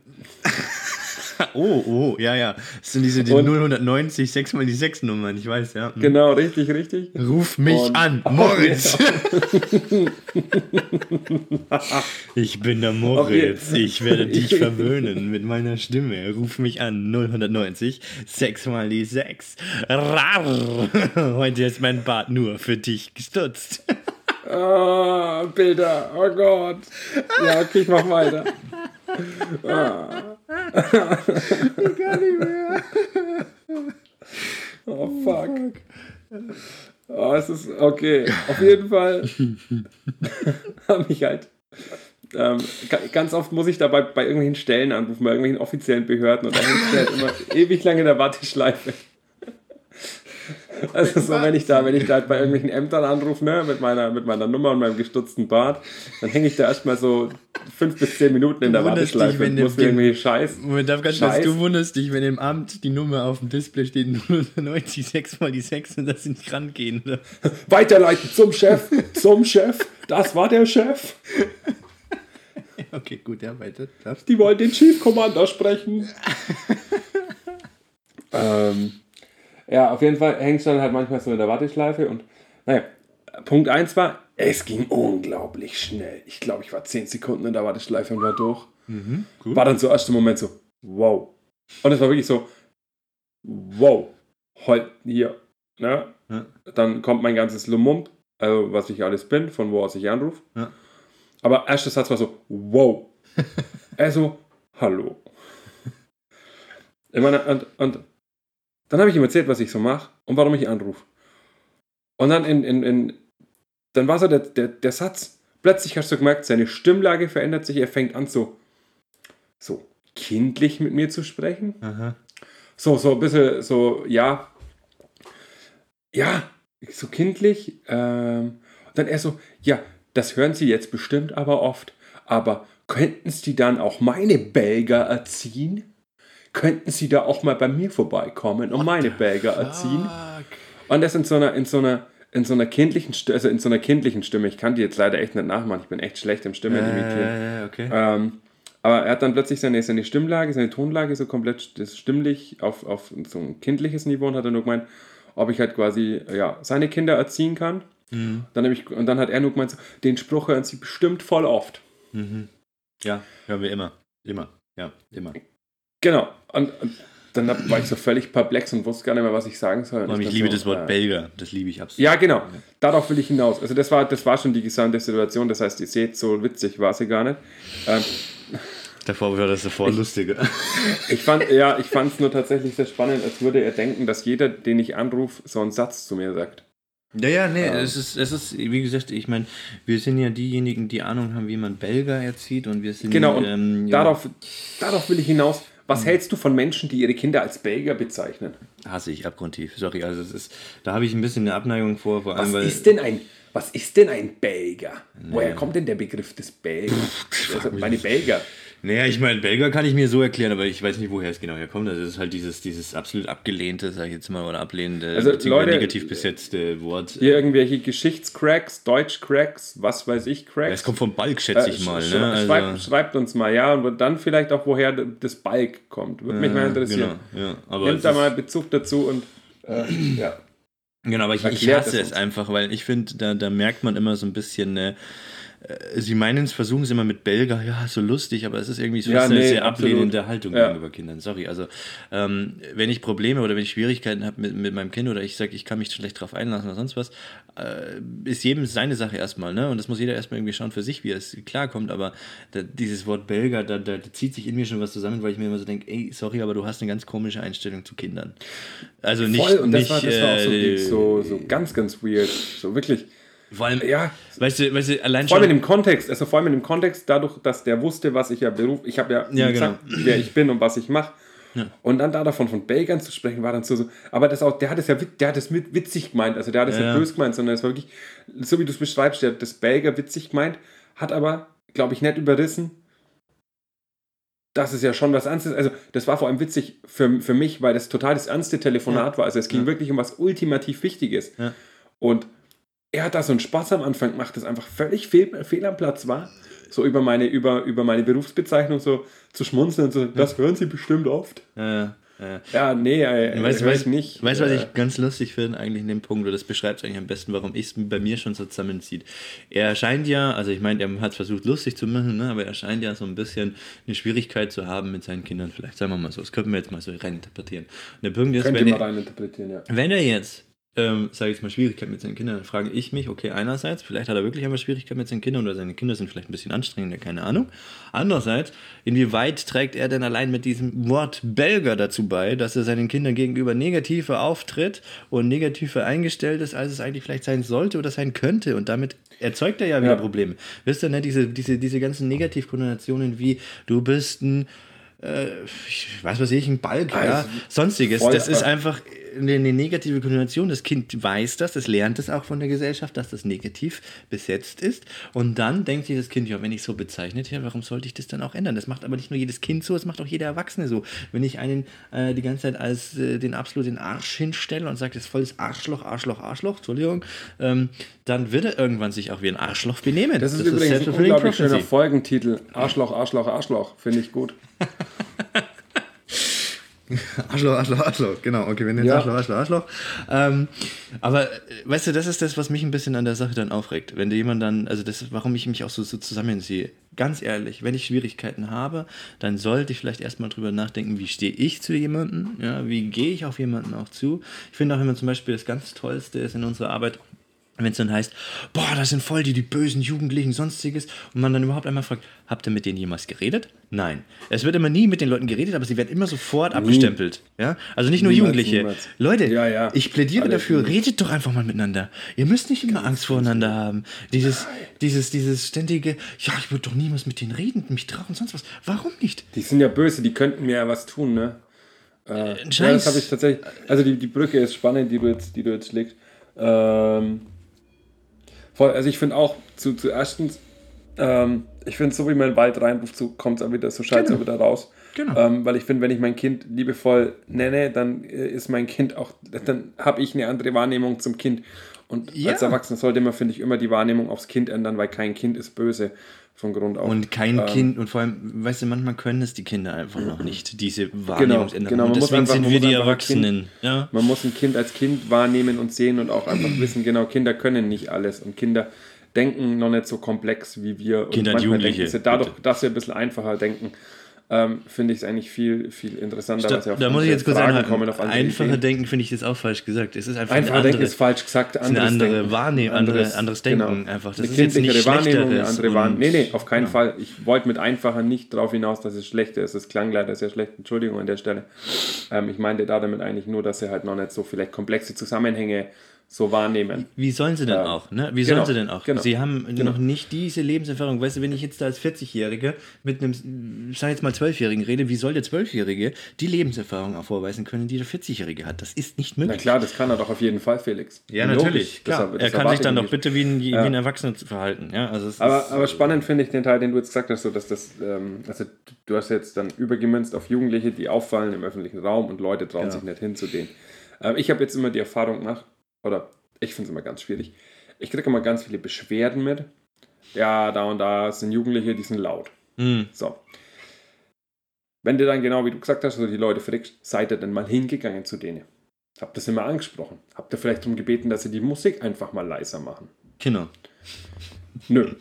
Oh, oh, ja, ja. Das sind diese die Und- 090, 6 mal die 6 Nummern, ich weiß, ja. Mhm. Genau, richtig, richtig. Ruf mich Und- an, *laughs* Moritz. *laughs* ich bin der Moritz. Ich werde dich *laughs* verwöhnen mit meiner Stimme. Ruf mich an, 0190, 6 mal die 6. Rar. Heute ist mein Bart nur für dich gestutzt. Ah, Bilder, oh Gott. Ja, okay, ich mach weiter. Gar nicht mehr. Oh, fuck. Oh, es ist okay. Auf jeden Fall *laughs* habe ich halt. Ähm, ga- ganz oft muss ich dabei bei irgendwelchen Stellen anrufen, bei irgendwelchen offiziellen Behörden und da hängt halt immer ewig lange in der Warteschleife. *laughs* Also so, wenn ich da, wenn ich da halt bei irgendwelchen Ämtern anrufe, ne, mit meiner, mit meiner Nummer und meinem gestutzten Bart, dann hänge ich da erstmal so fünf bis zehn Minuten in der dich, Warteschleife und muss mir irgendwelche Scheiß. Moment, darf ganz Scheiß. du wunderst dich, wenn im Amt die Nummer auf dem Display steht 090, 6 mal die 6 und das nicht rangehen. Oder? *laughs* Weiterleiten zum Chef, zum Chef, das war der Chef. *laughs* Okay, gut, ja, weiter. Die wollen den Chief Commander sprechen. ähm, ja, auf jeden Fall hängst du dann halt manchmal so in der Warteschleife und naja, Punkt 1 war, es ging unglaublich schnell. Ich glaube, ich war 10 Sekunden in der Warteschleife und war durch. Cool. War dann so erst im Moment so, wow. Und es war wirklich so, wow, heute hier. Ne? Ja. Dann kommt mein ganzes Lumump, also was ich alles bin, von wo aus ich anrufe. Ja. Aber erster Satz war so, wow. *laughs* also, hallo. Ich meine, und, und dann habe ich ihm erzählt, was ich so mache und warum ich anrufe. Und dann in, in, in dann war so der, der, der Satz, plötzlich hast du gemerkt, seine Stimmlage verändert sich, er fängt an so, so kindlich mit mir zu sprechen. Aha. So, so ein bisschen so, ja, ja, so kindlich. Ähm, und dann er so, ja, das hören Sie jetzt bestimmt aber oft, aber könnten Sie dann auch meine Belger erziehen? Könnten Sie da auch mal bei mir vorbeikommen und meine Belger erziehen? Und das in so einer, in so einer, in so einer kindlichen Stimme, also in so einer kindlichen Stimme. Ich kann die jetzt leider echt nicht nachmachen. Ich bin echt schlecht im Stimmen. Äh, okay. Ähm, aber er hat dann plötzlich seine, seine Stimmlage, seine Tonlage so komplett stimmlich auf, auf so ein kindliches Niveau und hat dann nur gemeint, ob ich halt quasi ja, seine Kinder erziehen kann. Mhm. Dann ich, und dann hat er nur gemeint, den Spruch hören sie bestimmt voll oft. Mhm. Ja, hören wir immer. Immer. Ja, immer. Genau. Und, und dann war ich so völlig perplex und wusste gar nicht mehr, was ich sagen soll. Ich dann liebe so, das Wort äh, Belger. Das liebe ich absolut. Ja, genau. Darauf will ich hinaus. Also das war, das war schon die gesamte Situation. Das heißt, ihr seht, so witzig war sie gar nicht. Ähm, Davor war das sofort lustiger. *laughs* Ich fand, ja, ich fand es nur tatsächlich sehr spannend, als würde er denken, dass jeder, den ich anrufe, so einen Satz zu mir sagt. Ja, ja, nee, Ähm. es ist, es ist, wie gesagt, ich meine, wir sind ja diejenigen, die Ahnung haben, wie man Belger erzieht und wir sind. Genau, und ähm, ja, darauf, darauf will ich hinaus. Was hältst du von Menschen, die ihre Kinder als Belger bezeichnen? hasse ich abgrundtief. Sorry, also es ist, da habe ich ein bisschen eine Abneigung vor, vor allem, Was ist denn ein, was ist denn ein Belger? Woher kommt denn der Begriff des Belgers? Also meine Belger. Naja, ich meine, Belger kann ich mir so erklären, aber ich weiß nicht, woher es genau herkommt. Also es ist halt dieses, dieses absolut abgelehnte, sag ich jetzt mal, oder ablehnende, Also, Leute, negativ besetzte Wort. Hier irgendwelche Geschichtscracks, Deutschcracks, was weiß ich, Cracks. Es kommt vom Balk, schätze ich Äh, mal. sch- Ne? Also, schreibt, schreibt uns mal, ja, und dann vielleicht auch, woher das Balk kommt. Würde mich mal interessieren. Genau, ja, es da mal Bezug dazu und äh, *clears throat* ja. Genau, aber ich, ich hasse es einfach, weil ich finde, da, da merkt man immer so ein bisschen, äh, äh, sie meinen es, versuchen es immer mit Belger, ja, so lustig, aber es ist irgendwie so Ja, eine nee, sehr absolut. ablehnende Haltung Ja. gegenüber Kindern. Sorry. Also, ähm, wenn ich Probleme oder wenn ich Schwierigkeiten habe mit, mit meinem Kind oder ich sage, ich kann mich schlecht drauf einlassen oder sonst was, äh, ist jedem seine Sache erstmal, ne? Und das muss jeder erstmal irgendwie schauen für sich, wie es klarkommt. Aber da, dieses Wort Belger, da, da, da zieht sich in mir schon was zusammen, weil ich mir immer so denke, ey, sorry, aber du hast eine ganz komische Einstellung zu Kindern. Also nicht, Voll, und das nicht war, das war auch so, äh, so, so ganz, ganz weird. So wirklich. Vor allem, Ja, weißt du, weißt du, allein vor allem in dem Kontext, also vor allem in dem Kontext, dadurch, dass der wusste, was ich ja beruf, ich habe ja, Ja, gesagt, wer ich bin und was ich mache. Und dann da davon von Belgern zu sprechen, war dann so, so aber das auch, der hat es ja, der hat es mit witzig gemeint, also der hat es Ja, ja. böse gemeint, sondern es war wirklich, so wie du es beschreibst, der hat das Belger witzig gemeint, hat aber, glaube ich, nicht überrissen, dass es ja schon was Ernstes Also, das war vor allem witzig für, für mich, weil das total das ernste Telefonat war. Also, es ging Ja. wirklich um was ultimativ Wichtiges. Ja. Und er hat da so einen Spaß am Anfang gemacht, das einfach völlig fehl, fehl am Platz war. So über meine, über, über meine Berufsbezeichnung so zu schmunzeln und so, das hören Sie bestimmt oft. Äh, äh. Ja, nee, äh, Weißt weißt, ich nicht. weißt, du, was Äh, ich ganz lustig finde, eigentlich in dem Punkt, oder das beschreibt eigentlich am besten, warum ich es bei mir schon so zusammenzieht. Er scheint ja, also ich meine, er hat versucht lustig zu machen, ne, aber er scheint ja so ein bisschen eine Schwierigkeit zu haben mit seinen Kindern, vielleicht, sagen wir mal so. Das könnten wir jetzt mal so reininterpretieren. Und der Punkt ist, Könnt wenn ihr mal er, reininterpretieren, ja. wenn er jetzt, ähm, sage ich jetzt mal, Schwierigkeiten mit seinen Kindern, dann frage ich mich, okay, einerseits, vielleicht hat er wirklich einmal Schwierigkeiten mit seinen Kindern oder seine Kinder sind vielleicht ein bisschen anstrengender, keine Ahnung. Andererseits, inwieweit trägt er denn allein mit diesem Wort Belger dazu bei, dass er seinen Kindern gegenüber negativer auftritt und negativer eingestellt ist, als es eigentlich vielleicht sein sollte oder sein könnte und damit erzeugt er ja wieder Ja. Probleme. Wisst ihr, ne, diese, diese, diese ganzen Negativkonnotationen wie du bist ein äh, ich weiß was ich, ein Balk, ja, Also, sonstiges. voll, das ist einfach eine, eine negative Konnotation. Das Kind weiß das, das lernt es auch von der Gesellschaft, dass das negativ besetzt ist. Und dann denkt sich das Kind, ja, wenn ich so bezeichnet werde, warum sollte ich das dann auch ändern? Das macht aber nicht nur jedes Kind so, das macht auch jeder Erwachsene so. Wenn ich einen äh, die ganze Zeit als äh, den absoluten Arsch hinstelle und sage, das ist volles Arschloch, Arschloch, Arschloch, Entschuldigung, ähm, dann wird er irgendwann sich auch wie ein Arschloch benehmen. Das ist übrigens ein self-fulfilling unglaublich schöner. Folgentitel. Arschloch, Arschloch, Arschloch. Finde ich gut. *laughs* *laughs* Arschloch, Arschloch, Arschloch, genau, okay, wir nennen Ja. Arschloch, Arschloch, Arschloch. Ähm, aber äh, weißt du, das ist das, was mich ein bisschen an der Sache dann aufregt. Wenn dir jemand dann, also das warum ich mich auch so, so zusammenziehe. Ganz ehrlich, wenn ich Schwierigkeiten habe, dann sollte ich vielleicht erstmal drüber nachdenken, wie stehe ich zu jemandem, ja, wie gehe ich auf jemanden auch zu. Ich finde auch immer zum Beispiel das ganz Tollste ist in unserer Arbeit, wenn es dann heißt, boah, das sind voll die, die bösen Jugendlichen, sonstiges, und man dann überhaupt einmal fragt, habt ihr mit denen jemals geredet? Nein. Es wird immer nie mit den Leuten geredet, aber sie werden immer sofort abgestempelt. Ja? Also nicht nur Niemals, Jugendliche. niemals. Leute, Ja, ja. ich plädiere Alle dafür, niemals. redet doch einfach mal miteinander. Ihr müsst nicht immer Angst voreinander haben. Dieses, dieses, dieses ständige, ja, ich würde doch niemals mit denen reden, mich trauen, sonst was. Warum nicht? Die sind ja böse, die könnten mir ja was tun, ne? Äh, ja, Scheiß. das habe ich tatsächlich. Also die, die Brücke ist spannend, die du jetzt, die du jetzt legst. Ähm, voll, also ich finde auch zu, zu erstens, ähm, ich finde so wie man in den Wald reinruft, so kommt es auch wieder, so schallt es Genau. auch wieder raus. Genau. Ähm, weil ich finde, wenn ich mein Kind liebevoll nenne, dann äh, ist mein Kind auch, dann habe ich eine andere Wahrnehmung zum Kind. Und Ja. als Erwachsener sollte man, finde ich, immer die Wahrnehmung aufs Kind ändern, weil kein Kind ist böse von Grund auf. Und kein Ähm, Kind, und vor allem, weißt du, manchmal können es die Kinder einfach noch nicht, diese Wahrnehmungsänderung. genau, man und muss deswegen einfach- sind wir die ein Kind- Erwachsenen. Ja? Man muss ein Kind als Kind wahrnehmen und sehen und auch einfach *clears throat* wissen, genau, Kinder können nicht alles und Kinder denken noch nicht so komplex wie wir. Kinder und Jugendliche, denken sie dadurch, bitte. dass sie ein bisschen einfacher denken, ähm, finde ich es eigentlich viel, viel interessanter. Sie auf da muss ich jetzt kurz Fragen einhaken. auf andere Einfacher Ideen. denken finde ich das auch falsch gesagt. Es ist einfach Einfacher eine andere, denken ist falsch gesagt, ist eine anderes andere Denken. Wahrnehmung, andere, anderes Denken genau. einfach. Das eine ist jetzt nicht Wahrnehmung, eine andere Wahrnehmung. Nee, nee, auf keinen Genau. Fall. Ich wollte mit einfacher nicht darauf hinaus, dass es schlechter ist. Es klang leider sehr schlecht. Entschuldigung an der Stelle. Ähm, ich meinte da damit eigentlich nur, dass sie halt noch nicht so vielleicht komplexe Zusammenhänge so wahrnehmen. Wie sollen sie denn Ja. auch? Ne? Wie Genau, sollen sie denn auch? genau, Sie haben genau. noch nicht diese Lebenserfahrung. Weißt du, wenn ich jetzt da als 40-Jähriger mit einem, sag jetzt mal 12-Jährigen rede, wie soll der 12-Jährige die Lebenserfahrung auch vorweisen können, die der 40-Jährige hat? Das ist nicht Na möglich. klar, das kann er doch auf jeden Fall, Felix. Ja, Logisch. natürlich. Klar. Das- das er kann sich dann doch bitte wie ein, wie ein Erwachsener verhalten. Ja, also Aber, ist, aber spannend finde ich den Teil, den du jetzt gesagt hast, so dass das, ähm, also du hast jetzt dann übergemünzt auf Jugendliche, die auffallen im öffentlichen Raum und Leute trauen Ja. sich nicht hin zu denen. Ähm, ich habe jetzt immer die Erfahrung gemacht, oder ich finde es immer ganz schwierig. Ich kriege immer ganz viele Beschwerden mit. Ja, da und da sind Jugendliche, die sind laut. Hm. So. Wenn du dann genau wie du gesagt hast, also die Leute fragst, seid ihr denn mal hingegangen zu denen? Habt ihr sie mal angesprochen? Habt ihr vielleicht darum gebeten, dass sie die Musik einfach mal leiser machen? Genau. Nö.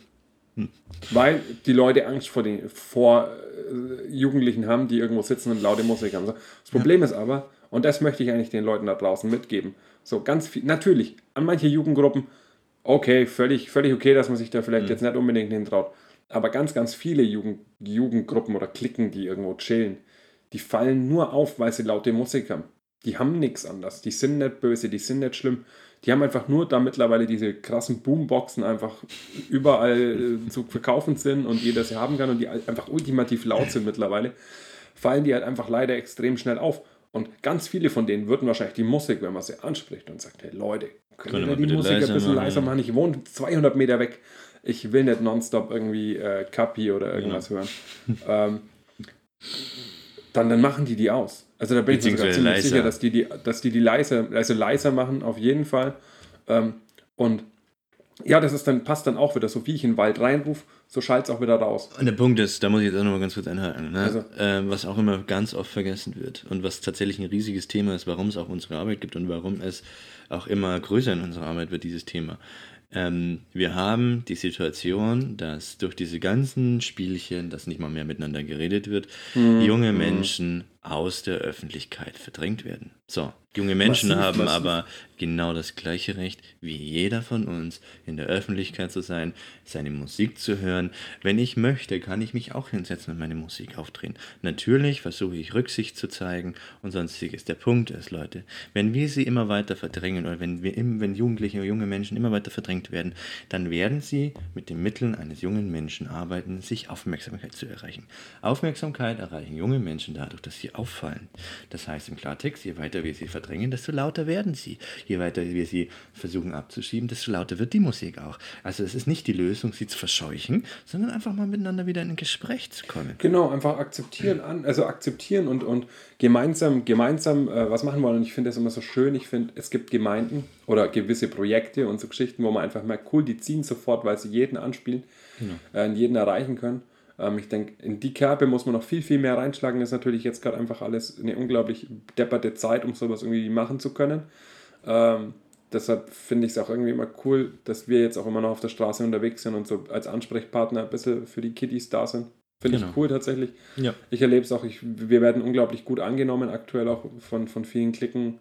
Weil die Leute Angst vor, den, vor äh, Jugendlichen haben, die irgendwo sitzen und laute Musik haben. Das Problem ist aber, und das möchte ich eigentlich den Leuten da draußen mitgeben, so ganz viel, natürlich, an manche Jugendgruppen, okay, völlig, völlig okay, dass man sich da vielleicht jetzt nicht unbedingt hintraut. Aber ganz, ganz viele Jugend, Jugendgruppen oder Klicken, die irgendwo chillen, die fallen nur auf, weil sie laute Musik haben. Die haben nichts anderes. Die sind nicht böse, die sind nicht schlimm. Die haben einfach nur, da mittlerweile diese krassen Boomboxen einfach überall äh, zu verkaufen sind und jeder sie haben kann und die einfach ultimativ laut sind mittlerweile, fallen die halt einfach leider extrem schnell auf. Und ganz viele von denen würden wahrscheinlich die Musik, wenn man sie anspricht und sagt, hey Leute, könnt Können ihr wir die Musik ein bisschen leiser ja. machen? Ich wohne 200 Meter weg. Ich will nicht nonstop irgendwie äh, Kapi oder irgendwas hören. ähm, dann, dann machen die die aus. Also da bin ich mir sogar ziemlich leiser. sicher, dass die, die, dass die die leiser, also leiser machen, auf jeden Fall. Ähm, und ja, das ist dann, passt dann auch wieder, so wie ich in den Wald reinrufe, so schallt es auch wieder raus. Und der Punkt ist, da muss ich jetzt auch noch mal ganz kurz einhaken, ne? Also- ähm, was auch immer ganz oft vergessen wird und was tatsächlich ein riesiges Thema ist, warum es auch unsere Arbeit gibt und warum es auch immer größer in unserer Arbeit wird, dieses Thema. Ähm, wir haben die Situation, dass durch diese ganzen Spielchen, dass nicht mal mehr miteinander geredet wird, Mhm. junge Menschen aus der Öffentlichkeit verdrängt werden. So, junge Menschen Massiv, haben massiv. aber genau das gleiche Recht wie jeder von uns, in der Öffentlichkeit zu sein, seine Musik zu hören. Wenn ich möchte, kann ich mich auch hinsetzen und meine Musik aufdrehen. Natürlich versuche ich Rücksicht zu zeigen und sonstiges. Der Punkt ist, Leute, wenn wir sie immer weiter verdrängen oder wenn, wir, wenn Jugendliche oder junge Menschen immer weiter verdrängt werden, dann werden sie mit den Mitteln eines jungen Menschen arbeiten, sich Aufmerksamkeit zu erreichen. Aufmerksamkeit erreichen junge Menschen dadurch, dass sie auffallen. Das heißt im Klartext, je weiter wir sie verdrängen, desto lauter werden sie. Je weiter wir sie versuchen abzuschieben, desto lauter wird die Musik auch. Also es ist nicht die Lösung, sie zu verscheuchen, sondern einfach mal miteinander wieder in ein Gespräch zu kommen. Genau, einfach akzeptieren, an, also akzeptieren und, und gemeinsam, gemeinsam äh, was machen wollen. Und ich finde das immer so schön. Ich finde, es gibt Gemeinden oder gewisse Projekte und so Geschichten, wo man einfach merkt, cool, die ziehen sofort, weil sie jeden anspielen, äh, jeden erreichen können. Ähm, ich denke, in die Kerbe muss man noch viel, viel mehr reinschlagen. Das ist natürlich jetzt gerade einfach alles eine unglaublich depperte Zeit, um sowas irgendwie machen zu können. Ähm, deshalb finde ich es auch irgendwie immer cool, dass wir jetzt auch immer noch auf der Straße unterwegs sind und so als Ansprechpartner ein bisschen für die Kiddies da sind. Finde Genau. ich cool tatsächlich. Ja. Ich erlebe es auch, ich, wir werden unglaublich gut angenommen, aktuell auch von, von vielen Klicken,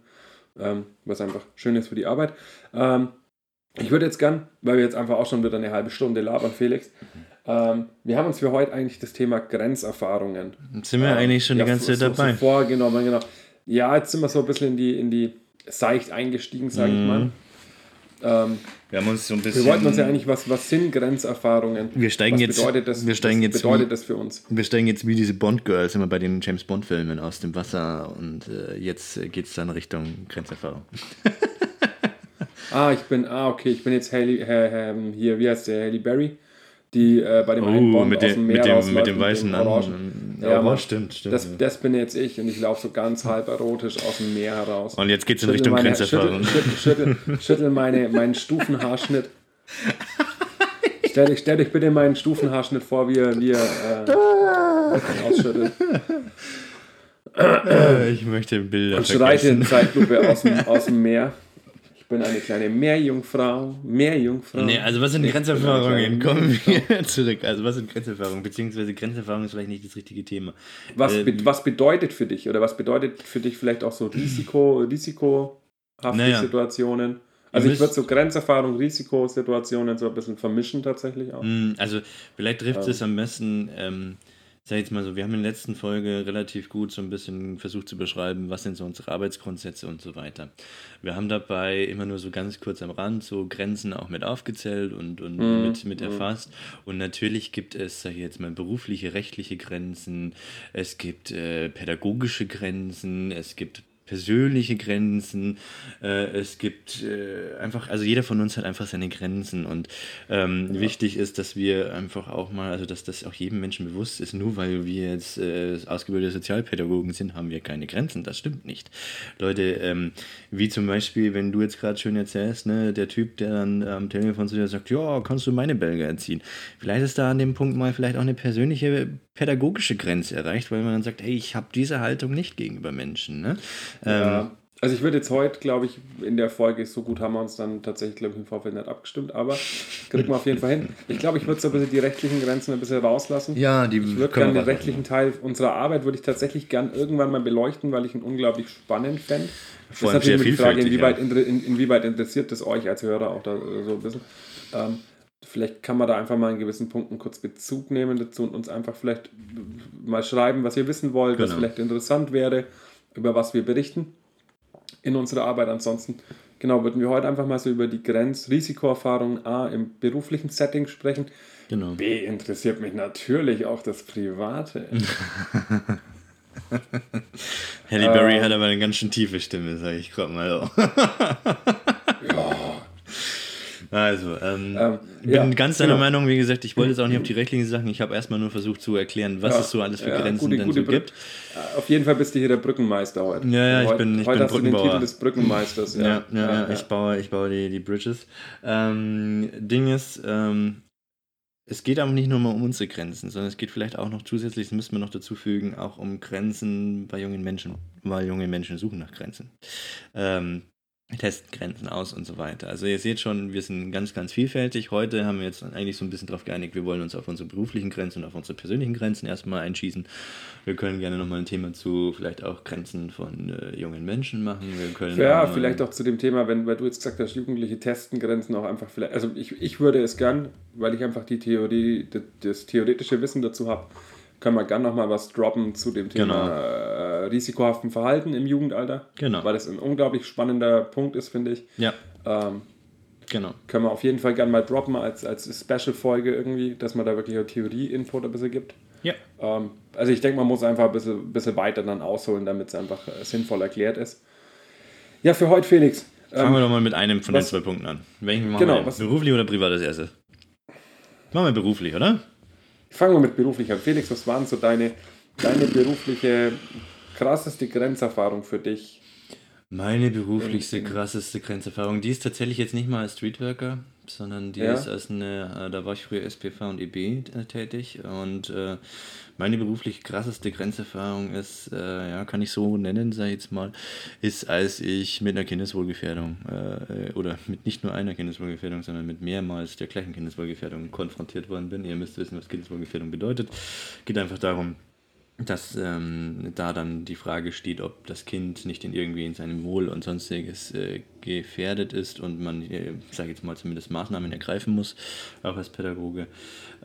ähm, was einfach schön ist für die Arbeit. Ähm, ich würde jetzt gern, weil wir jetzt einfach auch schon wieder eine halbe Stunde labern, Felix, ähm, wir haben uns für heute eigentlich das Thema Grenzerfahrungen Jetzt sind wir ähm, eigentlich schon ja, die ganze so, Zeit dabei. So vorgenommen, genau. Ja, jetzt sind wir so ein bisschen in die, in die seicht eingestiegen, sage ich Mhm. mal. Ähm, wir haben uns so ein bisschen. wir wollten uns ja eigentlich, was, was sind Grenzerfahrungen? Wir steigen was jetzt- Bedeutet das, wir steigen was jetzt bedeutet wie- das für uns? Wir steigen jetzt wie diese Bond-Girls immer bei den James Bond-Filmen aus dem Wasser und äh, jetzt geht es dann Richtung Grenzerfahrung. *laughs* Ah, ich bin, ah, okay, ich bin jetzt Haley, äh, hier, wie heißt der, Haley Berry, die äh, bei dem einen Oh, Bond mit aus dem, dem Meer mit dem, rausläuft mit dem weißen Orangen. Orangen. Ja, Mann. stimmt, stimmt. Das, das bin jetzt ich und ich laufe so ganz halb erotisch aus dem Meer heraus. und jetzt geht es in Schüttel Richtung meine, Grenzerfahrung. Schüttel, schüttel, schüttel, *laughs* schüttel meine, meinen Stufenhaarschnitt. Stell dich, stell dich bitte meinen Stufenhaarschnitt vor, wie er, wie er äh, ausschüttelt. Ich möchte Bilder Und schreite in. Zeitlupe aus dem, aus dem Meer. Ich bin eine kleine Meerjungfrau. Meerjungfrau. Nee, also was sind eine Grenzerfahrungen? Kommen wir *laughs* zurück. Also was sind Grenzerfahrungen? Beziehungsweise Grenzerfahrung ist vielleicht nicht das richtige Thema. Was, Ähm, be was bedeutet für dich oder was bedeutet für dich vielleicht auch so Risiko, *clears throat* risikohafte Naja. Situationen? Also ich würde so Grenzerfahrung, Risikosituationen so ein bisschen vermischen tatsächlich auch. Mm, Also vielleicht trifft Ähm. es am besten, ähm, sag jetzt mal so, wir haben in der letzten Folge relativ gut so ein bisschen versucht zu beschreiben, was sind so unsere Arbeitsgrundsätze und so weiter. Wir haben dabei immer nur so ganz kurz am Rand so Grenzen auch mit aufgezählt und, und Mhm, mit, mit erfasst. Und natürlich gibt es, sag ich jetzt mal, berufliche, rechtliche Grenzen, es gibt äh, pädagogische Grenzen, es gibt persönliche Grenzen, äh, es gibt äh, einfach, also jeder von uns hat einfach seine Grenzen und ähm, wichtig ist, dass wir einfach auch mal, also dass das auch jedem Menschen bewusst ist, nur weil wir jetzt äh, ausgebildete Sozialpädagogen sind, haben wir keine Grenzen, das stimmt nicht. Leute, ähm, wie zum Beispiel, wenn du jetzt gerade schön erzählst, ne, der Typ, der dann am Telefon zu dir sagt, ja, kannst du meine Belge erziehen. Vielleicht ist da an dem Punkt mal vielleicht auch eine persönliche pädagogische Grenze erreicht, weil man dann sagt, hey, ich habe diese Haltung nicht gegenüber Menschen. Ne? Ja. Ähm, Also ich würde jetzt heute, glaube ich, in der Folge, so gut haben wir uns dann tatsächlich, glaube ich, im Vorfeld nicht abgestimmt, aber kriegen wir auf jeden Fall hin. Ich glaube, ich würde so ein bisschen die rechtlichen Grenzen ein bisschen rauslassen. Ja, die Ich würde gerne den rechtlichen Teil unserer Arbeit würde ich tatsächlich gern irgendwann mal beleuchten, weil ich ihn unglaublich spannend fände. Das Vor ist allem sehr natürlich die Frage, inwieweit, ja. in, inwieweit interessiert das euch als Hörer auch da so ein bisschen. Ähm, vielleicht kann man da einfach mal in gewissen Punkten kurz Bezug nehmen dazu und uns einfach vielleicht mal schreiben, was ihr wissen wollt, was Genau. vielleicht interessant wäre, über was wir berichten in unserer Arbeit. Ansonsten, genau, würden wir heute einfach mal so über die Grenzrisikoerfahrungen A im beruflichen Setting sprechen. Genau. B interessiert mich natürlich auch das Private. *laughs* Halle Berry Ähm. hat aber eine ganz schön tiefe Stimme, sage ich gerade mal. *laughs* Also, ähm, Ähm, bin ja, ganz deiner genau. Meinung, wie gesagt, ich wollte jetzt auch nicht auf die rechtlichen Sachen, ich habe erstmal nur versucht zu erklären, was Ja, es so alles für ja, Grenzen gute- denn gute so gibt. Auf jeden Fall bist du hier der Brückenmeister heute. Ja, ja, ich heute, bin- ich heute bin hast du den Brückenbauer. Titel des Brückenmeisters. Ja, Ja, ja, ja, ich baue, ich baue die, die Bridges. Ähm, Ding ist, ähm, es geht aber nicht nur mal um unsere Grenzen, sondern es geht vielleicht auch noch zusätzlich, das müssen wir noch dazu fügen, auch um Grenzen bei jungen Menschen, weil junge Menschen suchen nach Grenzen. Ähm, testen Grenzen aus und so weiter. Also ihr seht schon, wir sind ganz, ganz vielfältig. Heute haben wir jetzt eigentlich so ein bisschen darauf geeinigt, wir wollen uns auf unsere beruflichen Grenzen und auf unsere persönlichen Grenzen erstmal einschießen. Wir können gerne nochmal ein Thema zu vielleicht auch Grenzen von äh, jungen Menschen machen. Wir können Ja, vielleicht auch zu dem Thema, wenn, weil du jetzt gesagt hast, Jugendliche testen Grenzen auch einfach vielleicht. Also ich, ich würde es gern, weil ich einfach die Theorie, das, das theoretische Wissen dazu habe, können wir gern nochmal was droppen zu dem Thema Genau. äh, risikohaften Verhalten im Jugendalter. Genau. Weil das ein unglaublich spannender Punkt ist, finde ich. Ja, Ähm, genau. können wir auf jeden Fall gern mal droppen als, als Special-Folge irgendwie, dass man da wirklich Theorie-Info ein bisschen gibt. Ja. Ähm, also ich denke, man muss einfach ein bisschen, bisschen weiter dann ausholen, damit es einfach äh, sinnvoll erklärt ist. Ja, für heute, Felix. Fangen Ähm, wir doch mal mit einem von was- den zwei Punkten an. Welchen machen Genau, wir? Beruflich oder privat als erstes? Machen wir beruflich, oder? Fangen wir mit beruflich an. Felix, was waren so deine, deine berufliche krasseste Grenzerfahrung für dich? Meine beruflichste, krasseste Grenzerfahrung, die ist tatsächlich jetzt nicht mal als Streetworker, sondern die Ja. ist als eine, äh, da war ich früher SPV und EB äh, tätig und äh, meine beruflich krasseste Grenzerfahrung ist, äh, ja, kann ich so nennen, sag ich jetzt mal, ist, als ich mit einer Kindeswohlgefährdung äh, oder mit nicht nur einer Kindeswohlgefährdung, sondern mit mehrmals der gleichen Kindeswohlgefährdung konfrontiert worden bin. Ihr müsst wissen, was Kindeswohlgefährdung bedeutet. Geht einfach darum, dass ähm, da dann die Frage steht, ob das Kind nicht in irgendwie in seinem Wohl und sonstiges äh, gefährdet ist und man, äh, sage jetzt mal, zumindest Maßnahmen ergreifen muss, auch als Pädagoge.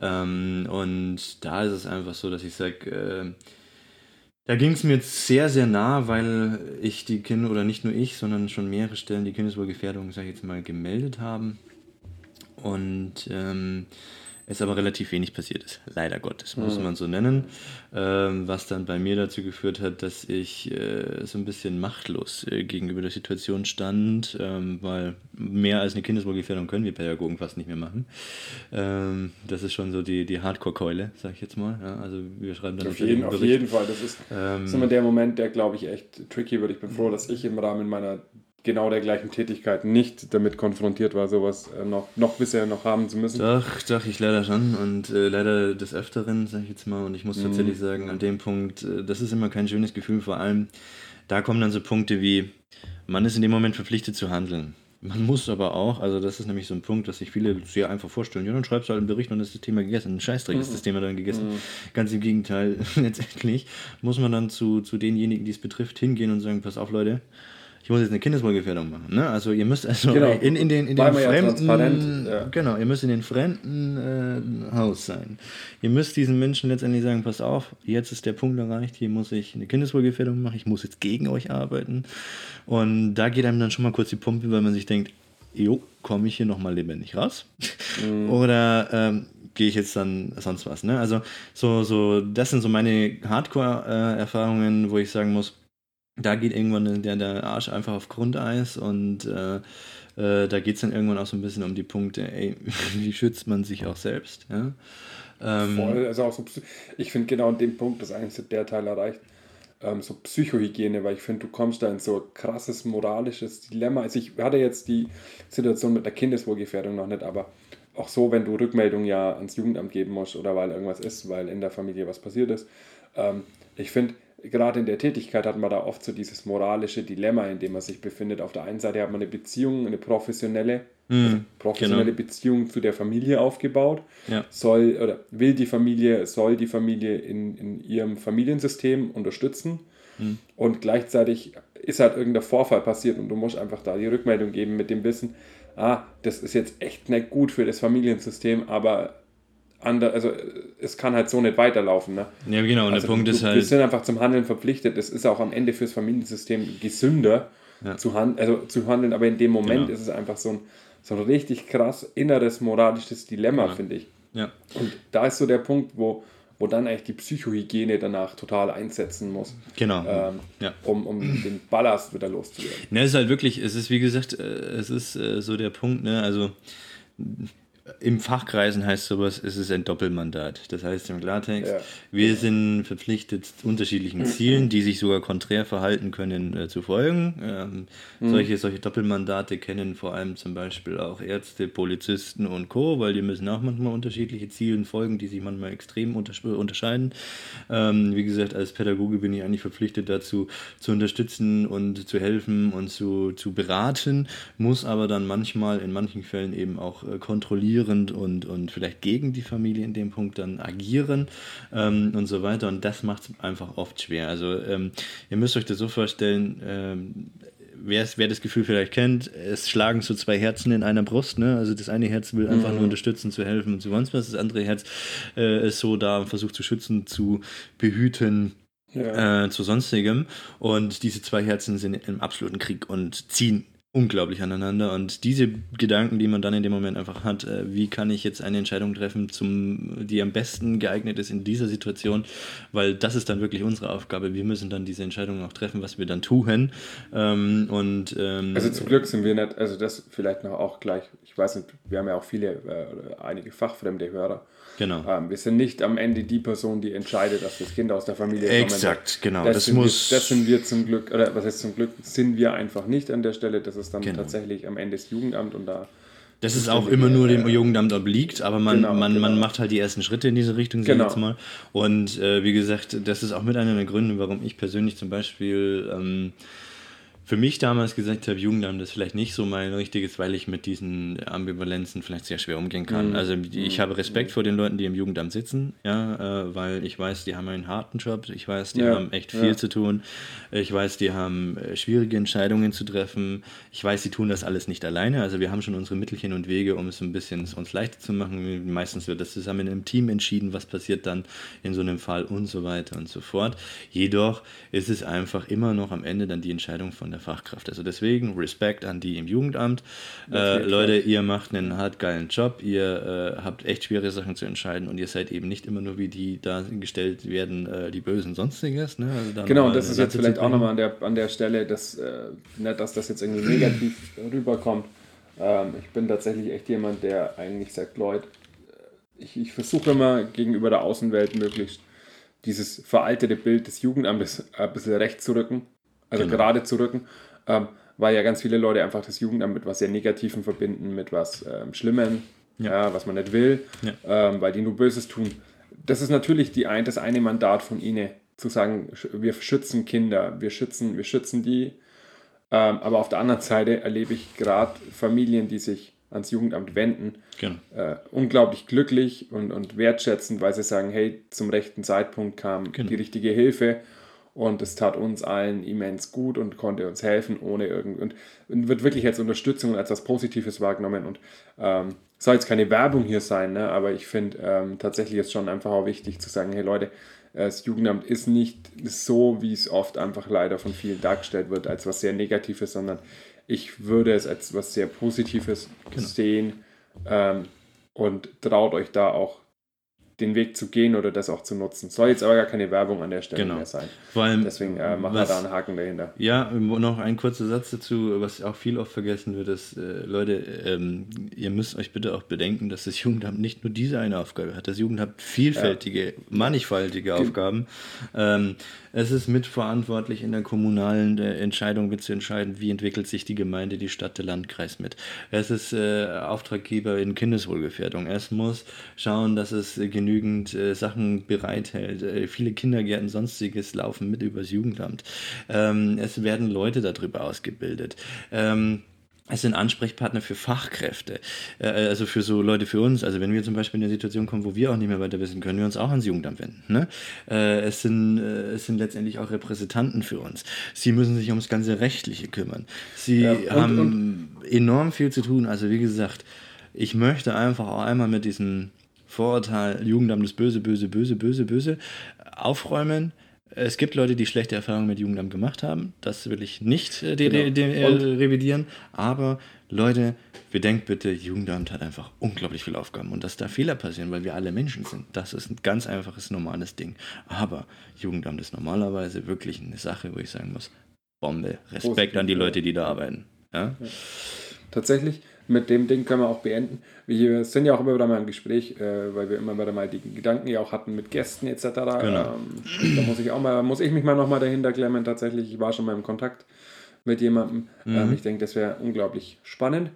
Ähm, und da ist es einfach so, dass ich sage, äh, da ging es mir sehr, sehr nah, weil ich die Kinder, oder nicht nur ich, sondern schon mehrere Stellen die Kindeswohlgefährdung, sage ich jetzt mal, gemeldet haben. Und ähm, es aber relativ wenig passiert ist. Leider Gottes, muss man so nennen. Ähm, was dann bei mir dazu geführt hat, dass ich äh, so ein bisschen machtlos äh, gegenüber der Situation stand, ähm, weil mehr als eine Kindeswohlgefährdung können wir Pädagogen fast nicht mehr machen. Ähm, das ist schon so die, die Hardcore-Keule, sag ich jetzt mal. Ja, also wir schreiben dann Auf jeden, auf jeden Fall. Das ist, Ähm, ist immer der Moment, der, glaube ich, echt tricky wird. Ich bin froh, dass ich im Rahmen meiner genau der gleichen Tätigkeit nicht damit konfrontiert war, sowas äh, noch, noch bisher noch haben zu müssen. Doch, doch, ich leider schon und äh, leider des Öfteren, sag ich jetzt mal. Und ich muss tatsächlich sagen, an dem Punkt, äh, das ist immer kein schönes Gefühl. Vor allem, da kommen dann so Punkte wie, man ist in dem Moment verpflichtet zu handeln. Man muss aber auch, also das ist nämlich so ein Punkt, dass sich viele sehr einfach vorstellen, ja, dann schreibst du halt einen Bericht und ist das Thema gegessen. Ein Scheißdreck ist das Thema dann gegessen. Ganz im Gegenteil, *laughs* letztendlich muss man dann zu, zu denjenigen, die es betrifft, hingehen und sagen, pass auf Leute, ich muss jetzt eine Kindeswohlgefährdung machen. Ne? Also ihr müsst also Genau. in, in den, in den fremden, ja. genau, ihr müsst in den fremden äh, Haus sein. Ihr müsst diesen Menschen letztendlich sagen, pass auf, jetzt ist der Punkt erreicht, hier muss ich eine Kindeswohlgefährdung machen, ich muss jetzt gegen euch arbeiten. Und da geht einem dann schon mal kurz die Pumpe, weil man sich denkt, jo, komme ich hier nochmal lebendig raus? Mhm. *laughs* Oder ähm, gehe ich jetzt dann sonst was? Ne? Also so, so, das sind so meine Hardcore-Erfahrungen, wo ich sagen muss, da geht irgendwann der, der Arsch einfach auf Grundeis und äh, äh, da geht es dann irgendwann auch so ein bisschen um die Punkte, ey, *laughs* wie schützt man sich auch selbst? Ja? Ähm, Voll, also auch so, ich finde genau an dem Punkt, dass eigentlich der Teil erreicht, ähm, so Psychohygiene, weil ich finde, du kommst da in so ein krasses moralisches Dilemma. Also ich hatte jetzt die Situation mit der Kindeswohlgefährdung noch nicht, aber auch so, wenn du Rückmeldung ja ans Jugendamt geben musst oder weil irgendwas ist, weil in der Familie was passiert ist. Ähm, ich finde, gerade in der Tätigkeit hat man da oft so dieses moralische Dilemma, in dem man sich befindet. Auf der einen Seite hat man eine Beziehung, eine professionelle, also professionelle genau. Beziehung zu der Familie aufgebaut. Ja. Soll oder will die Familie, soll die Familie in, in ihrem Familiensystem unterstützen. Und gleichzeitig ist halt irgendein Vorfall passiert und du musst einfach da die Rückmeldung geben mit dem Wissen, ah, das ist jetzt echt nicht gut für das Familiensystem, aber ander, also es kann halt so nicht weiterlaufen. Ne? Ja, genau. Und Also der Punkt du, ist Wir halt. sind einfach zum Handeln verpflichtet. Es ist auch am Ende fürs Familiensystem gesünder Ja. zu, hand, also zu handeln, aber in dem Moment Genau. ist es einfach so ein, so ein richtig krass inneres moralisches Dilemma, Genau. finde ich. Ja. Und da ist so der Punkt, wo, wo dann eigentlich die Psychohygiene danach total einsetzen muss, Genau. ähm, Ja. um, um den Ballast wieder loszuwerden. Ne, es ist halt wirklich, es ist wie gesagt, äh, es ist äh, so der Punkt, ne, also im Fachkreisen heißt sowas, es ist ein Doppelmandat. Das heißt im Klartext, Ja. wir sind verpflichtet, unterschiedlichen Zielen, die sich sogar konträr verhalten können, äh, zu folgen. Ähm, solche, solche Doppelmandate kennen vor allem zum Beispiel auch Ärzte, Polizisten und Co., weil die müssen auch manchmal unterschiedliche Zielen folgen, die sich manchmal extrem unters unterscheiden. Ähm, wie gesagt, als Pädagoge bin ich eigentlich verpflichtet dazu, zu unterstützen und zu helfen und zu, zu beraten, muss aber dann manchmal in manchen Fällen eben auch äh, kontrollierend und, und vielleicht gegen die Familie in dem Punkt dann agieren ähm, und so weiter. Und das macht es einfach oft schwer. Also ähm, ihr müsst euch das so vorstellen, ähm, wer, wer das Gefühl vielleicht kennt, es schlagen so zwei Herzen in einer Brust. Ne? Also das eine Herz will einfach nur unterstützen, zu helfen und zu sonst was. Das andere Herz äh, ist so da und versucht zu schützen, zu behüten, Ja. äh, zu sonstigem. Und diese zwei Herzen sind im absoluten Krieg und ziehen unglaublich aneinander. Und diese Gedanken, die man dann in dem Moment einfach hat, äh, wie kann ich jetzt eine Entscheidung treffen, zum, die am besten geeignet ist in dieser Situation, weil das ist dann wirklich unsere Aufgabe. Wir müssen dann diese Entscheidung auch treffen, was wir dann tun. Ähm, und ähm, Also zum Glück sind wir nicht, also das vielleicht noch auch gleich, ich weiß nicht, wir haben ja auch viele, äh, einige fachfremde Hörer. genau. Ähm, wir sind nicht am Ende die Person, die entscheidet, dass das Kind aus der Familie kommt. Exakt, genau. Das, Das sind muss- wir, das sind wir zum Glück, oder was heißt zum Glück, sind wir einfach nicht an der Stelle. Das ist dann Genau. tatsächlich am Ende das Jugendamt und da. Das ist auch immer nur dem äh, Jugendamt obliegt, aber man, Genau, man, man genau. macht halt die ersten Schritte in diese Richtung, sag ich Genau. jetzt mal. Und äh, wie gesagt, das ist auch mit einer der Gründe, warum ich persönlich zum Beispiel ähm, für mich damals gesagt habe, Jugendamt ist vielleicht nicht so mein richtiges, weil ich mit diesen Ambivalenzen vielleicht sehr schwer umgehen kann. Mhm. Also ich habe Respekt vor den Leuten, die im Jugendamt sitzen, ja, äh, weil ich weiß, die haben einen harten Job, ich weiß, die Ja, haben echt viel ja. zu tun, ich weiß, die haben äh, schwierige Entscheidungen zu treffen, ich weiß, sie tun das alles nicht alleine, also wir haben schon unsere Mittelchen und Wege, um es ein bisschen uns leichter zu machen. Meistens wird das zusammen im Team entschieden, was passiert dann in so einem Fall und so weiter und so fort. Jedoch ist es einfach immer noch am Ende dann die Entscheidung von der Fachkraft. Also deswegen Respekt an die im Jugendamt. Äh, Leute, ihr macht einen hart geilen Job, ihr äh, habt echt schwere Sachen zu entscheiden und ihr seid eben nicht immer nur wie die dargestellt werden, äh, die bösen sonstiges. Ne? Also Genau, das eine ist jetzt vielleicht auch nochmal an der, an der Stelle, dass, äh, nicht, dass das jetzt irgendwie negativ rüberkommt. Ähm, ich bin tatsächlich echt jemand, der eigentlich sagt, Leute, äh, ich, ich versuche immer gegenüber der Außenwelt möglichst dieses veraltete Bild des Jugendamtes ein bisschen recht zu rücken, also Genau. gerade zu rücken, ähm, weil ja ganz viele Leute einfach das Jugendamt mit was sehr Negativen verbinden, mit was ähm, Schlimmem, ja. was man nicht will, ähm, weil die nur Böses tun. Das ist natürlich die ein, das eine Mandat von ihnen, zu sagen, wir schützen Kinder, wir schützen, wir schützen die. Ähm, aber auf der anderen Seite erlebe ich gerade Familien, die sich ans Jugendamt wenden, Genau. äh, unglaublich glücklich und, und wertschätzend, weil sie sagen, hey, zum rechten Zeitpunkt kam Genau. die richtige Hilfe und es tat uns allen immens gut und konnte uns helfen, ohne irgend und, und wird wirklich als Unterstützung und als was Positives wahrgenommen und ähm, soll jetzt keine Werbung hier sein, ne? aber ich finde ähm, tatsächlich ist schon einfach auch wichtig zu sagen, hey Leute, das Jugendamt ist nicht so, wie es oft einfach leider von vielen dargestellt wird, als was sehr Negatives, sondern ich würde es als was sehr Positives Genau. sehen ähm, und traut euch da auch den Weg zu gehen oder das auch zu nutzen. Soll jetzt aber gar keine Werbung an der Stelle Genau. mehr sein. Vor allem, Deswegen äh, machen wir was- da einen Haken dahinter. Ja, noch ein kurzer Satz dazu, was auch viel oft vergessen wird, ist, äh, Leute, ähm, ihr müsst euch bitte auch bedenken, dass das Jugendamt nicht nur diese eine Aufgabe hat. Das Jugendamt hat vielfältige, mannigfaltige Aufgaben. Ähm, es ist mitverantwortlich in der kommunalen äh, Entscheidung mit zu entscheiden, wie entwickelt sich die Gemeinde, die Stadt, der Landkreis mit. Es ist äh, Auftraggeber in Kindeswohlgefährdung. Es muss schauen, dass es genügend äh, Sachen bereithält. Äh, viele Kindergärten, sonstiges laufen mit übers Jugendamt. Ähm, es werden Leute darüber ausgebildet. Ähm, es sind Ansprechpartner für Fachkräfte, äh, also für so Leute für uns. Also wenn wir zum Beispiel in eine Situation kommen, wo wir auch nicht mehr weiter wissen, können wir uns auch ans Jugendamt wenden. Ne? Äh, es, sind, äh, es sind letztendlich auch Repräsentanten für uns. Sie müssen sich ums ganze Rechtliche kümmern. Sie Ja, und- haben und- enorm viel zu tun. Also wie gesagt, ich möchte einfach auch einmal mit diesem Vorurteil, Jugendamt ist böse, böse, böse, böse, böse, aufräumen. Es gibt Leute, die schlechte Erfahrungen mit Jugendamt gemacht haben. Das will ich nicht äh, de Genau. de de äh, revidieren. Aber Leute, bedenkt bitte, Jugendamt hat einfach unglaublich viele Aufgaben. Und dass da Fehler passieren, weil wir alle Menschen sind, das ist ein ganz einfaches, normales Ding. Aber Jugendamt ist normalerweise wirklich eine Sache, wo ich sagen muss, Bombe, Respekt Positiv, an die ja. Leute, die da arbeiten. Ja? Tatsächlich, mit dem Ding können wir auch beenden. Wir sind ja auch immer wieder mal im Gespräch, äh, weil wir immer wieder mal die Gedanken ja auch hatten mit Gästen etc. Genau. Ähm, da muss ich auch mal, muss ich mich mal nochmal dahinter klemmen. Tatsächlich, ich war schon mal im Kontakt mit jemandem. Mhm. Ähm, ich denke, das wäre unglaublich spannend.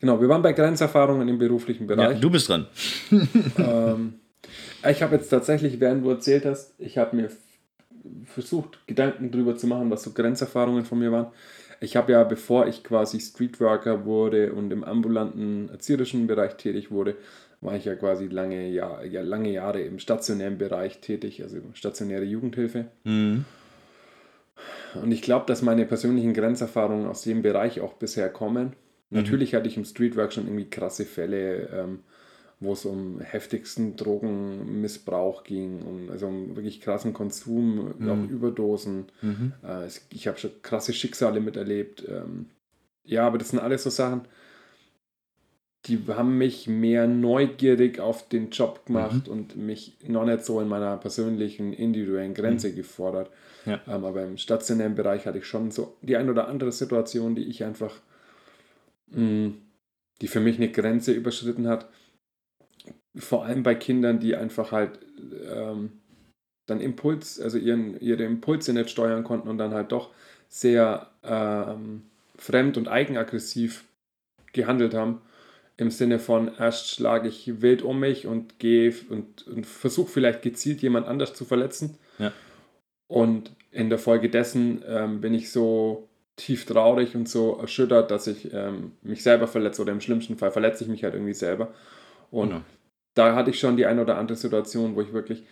Genau, wir waren bei Grenzerfahrungen im beruflichen ja, Bereich. du bist dran. *laughs* Ähm, ich habe jetzt tatsächlich, während du erzählt hast, ich habe mir versucht, Gedanken darüber zu machen, was so Grenzerfahrungen von mir waren. Ich habe ja, bevor ich quasi Streetworker wurde und im ambulanten erzieherischen Bereich tätig wurde, war ich ja quasi lange, Jahr, ja, lange Jahre im stationären Bereich tätig, also stationäre Jugendhilfe. Mhm. Und ich glaube, dass meine persönlichen Grenzerfahrungen aus dem Bereich auch bisher kommen. Natürlich hatte ich im Streetwork schon irgendwie krasse Fälle, ähm, wo es um heftigsten Drogenmissbrauch ging, um, also um wirklich krassen Konsum, auch Überdosen. Mhm. Äh, ich habe schon krasse Schicksale miterlebt. Ähm, ja, aber das sind alles so Sachen, die haben mich mehr neugierig auf den Job gemacht und mich noch nicht so in meiner persönlichen, individuellen Grenze gefordert. Ja. Ähm, aber im stationären Bereich hatte ich schon so die ein oder andere Situation, die ich einfach, mh, die für mich eine Grenze überschritten hat. Vor allem bei Kindern, die einfach halt ähm, dann Impuls, also ihren, ihre Impulse nicht steuern konnten und dann halt doch sehr ähm, fremd und eigenaggressiv gehandelt haben. Im Sinne von, erst schlage ich wild um mich und gehe und, und versuche vielleicht gezielt jemand anders zu verletzen. Ja. Und in der Folge dessen ähm, bin ich so tief traurig und so erschüttert, dass ich ähm, mich selber verletze oder im schlimmsten Fall verletze ich mich halt irgendwie selber. Und Genau. Da hatte ich schon die eine oder andere Situation, wo ich wirklich,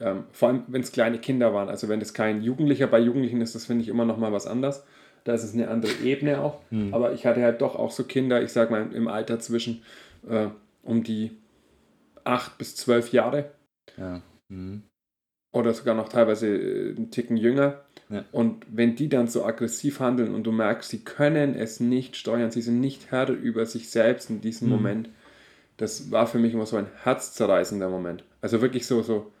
ähm, vor allem wenn es kleine Kinder waren, also wenn es kein Jugendlicher bei Jugendlichen ist, das finde ich immer noch mal was anderes. Da ist es eine andere Ebene auch. Hm. Aber ich hatte halt doch auch so Kinder, ich sag mal im Alter zwischen äh, um die acht bis zwölf Jahre Ja. Mhm. oder sogar noch teilweise äh, einen Ticken jünger. Ja. Und wenn die dann so aggressiv handeln und du merkst, sie können es nicht steuern, sie sind nicht Herr über sich selbst in diesem Mhm. Moment, das war für mich immer so ein herzzerreißender Moment. Also wirklich so, so,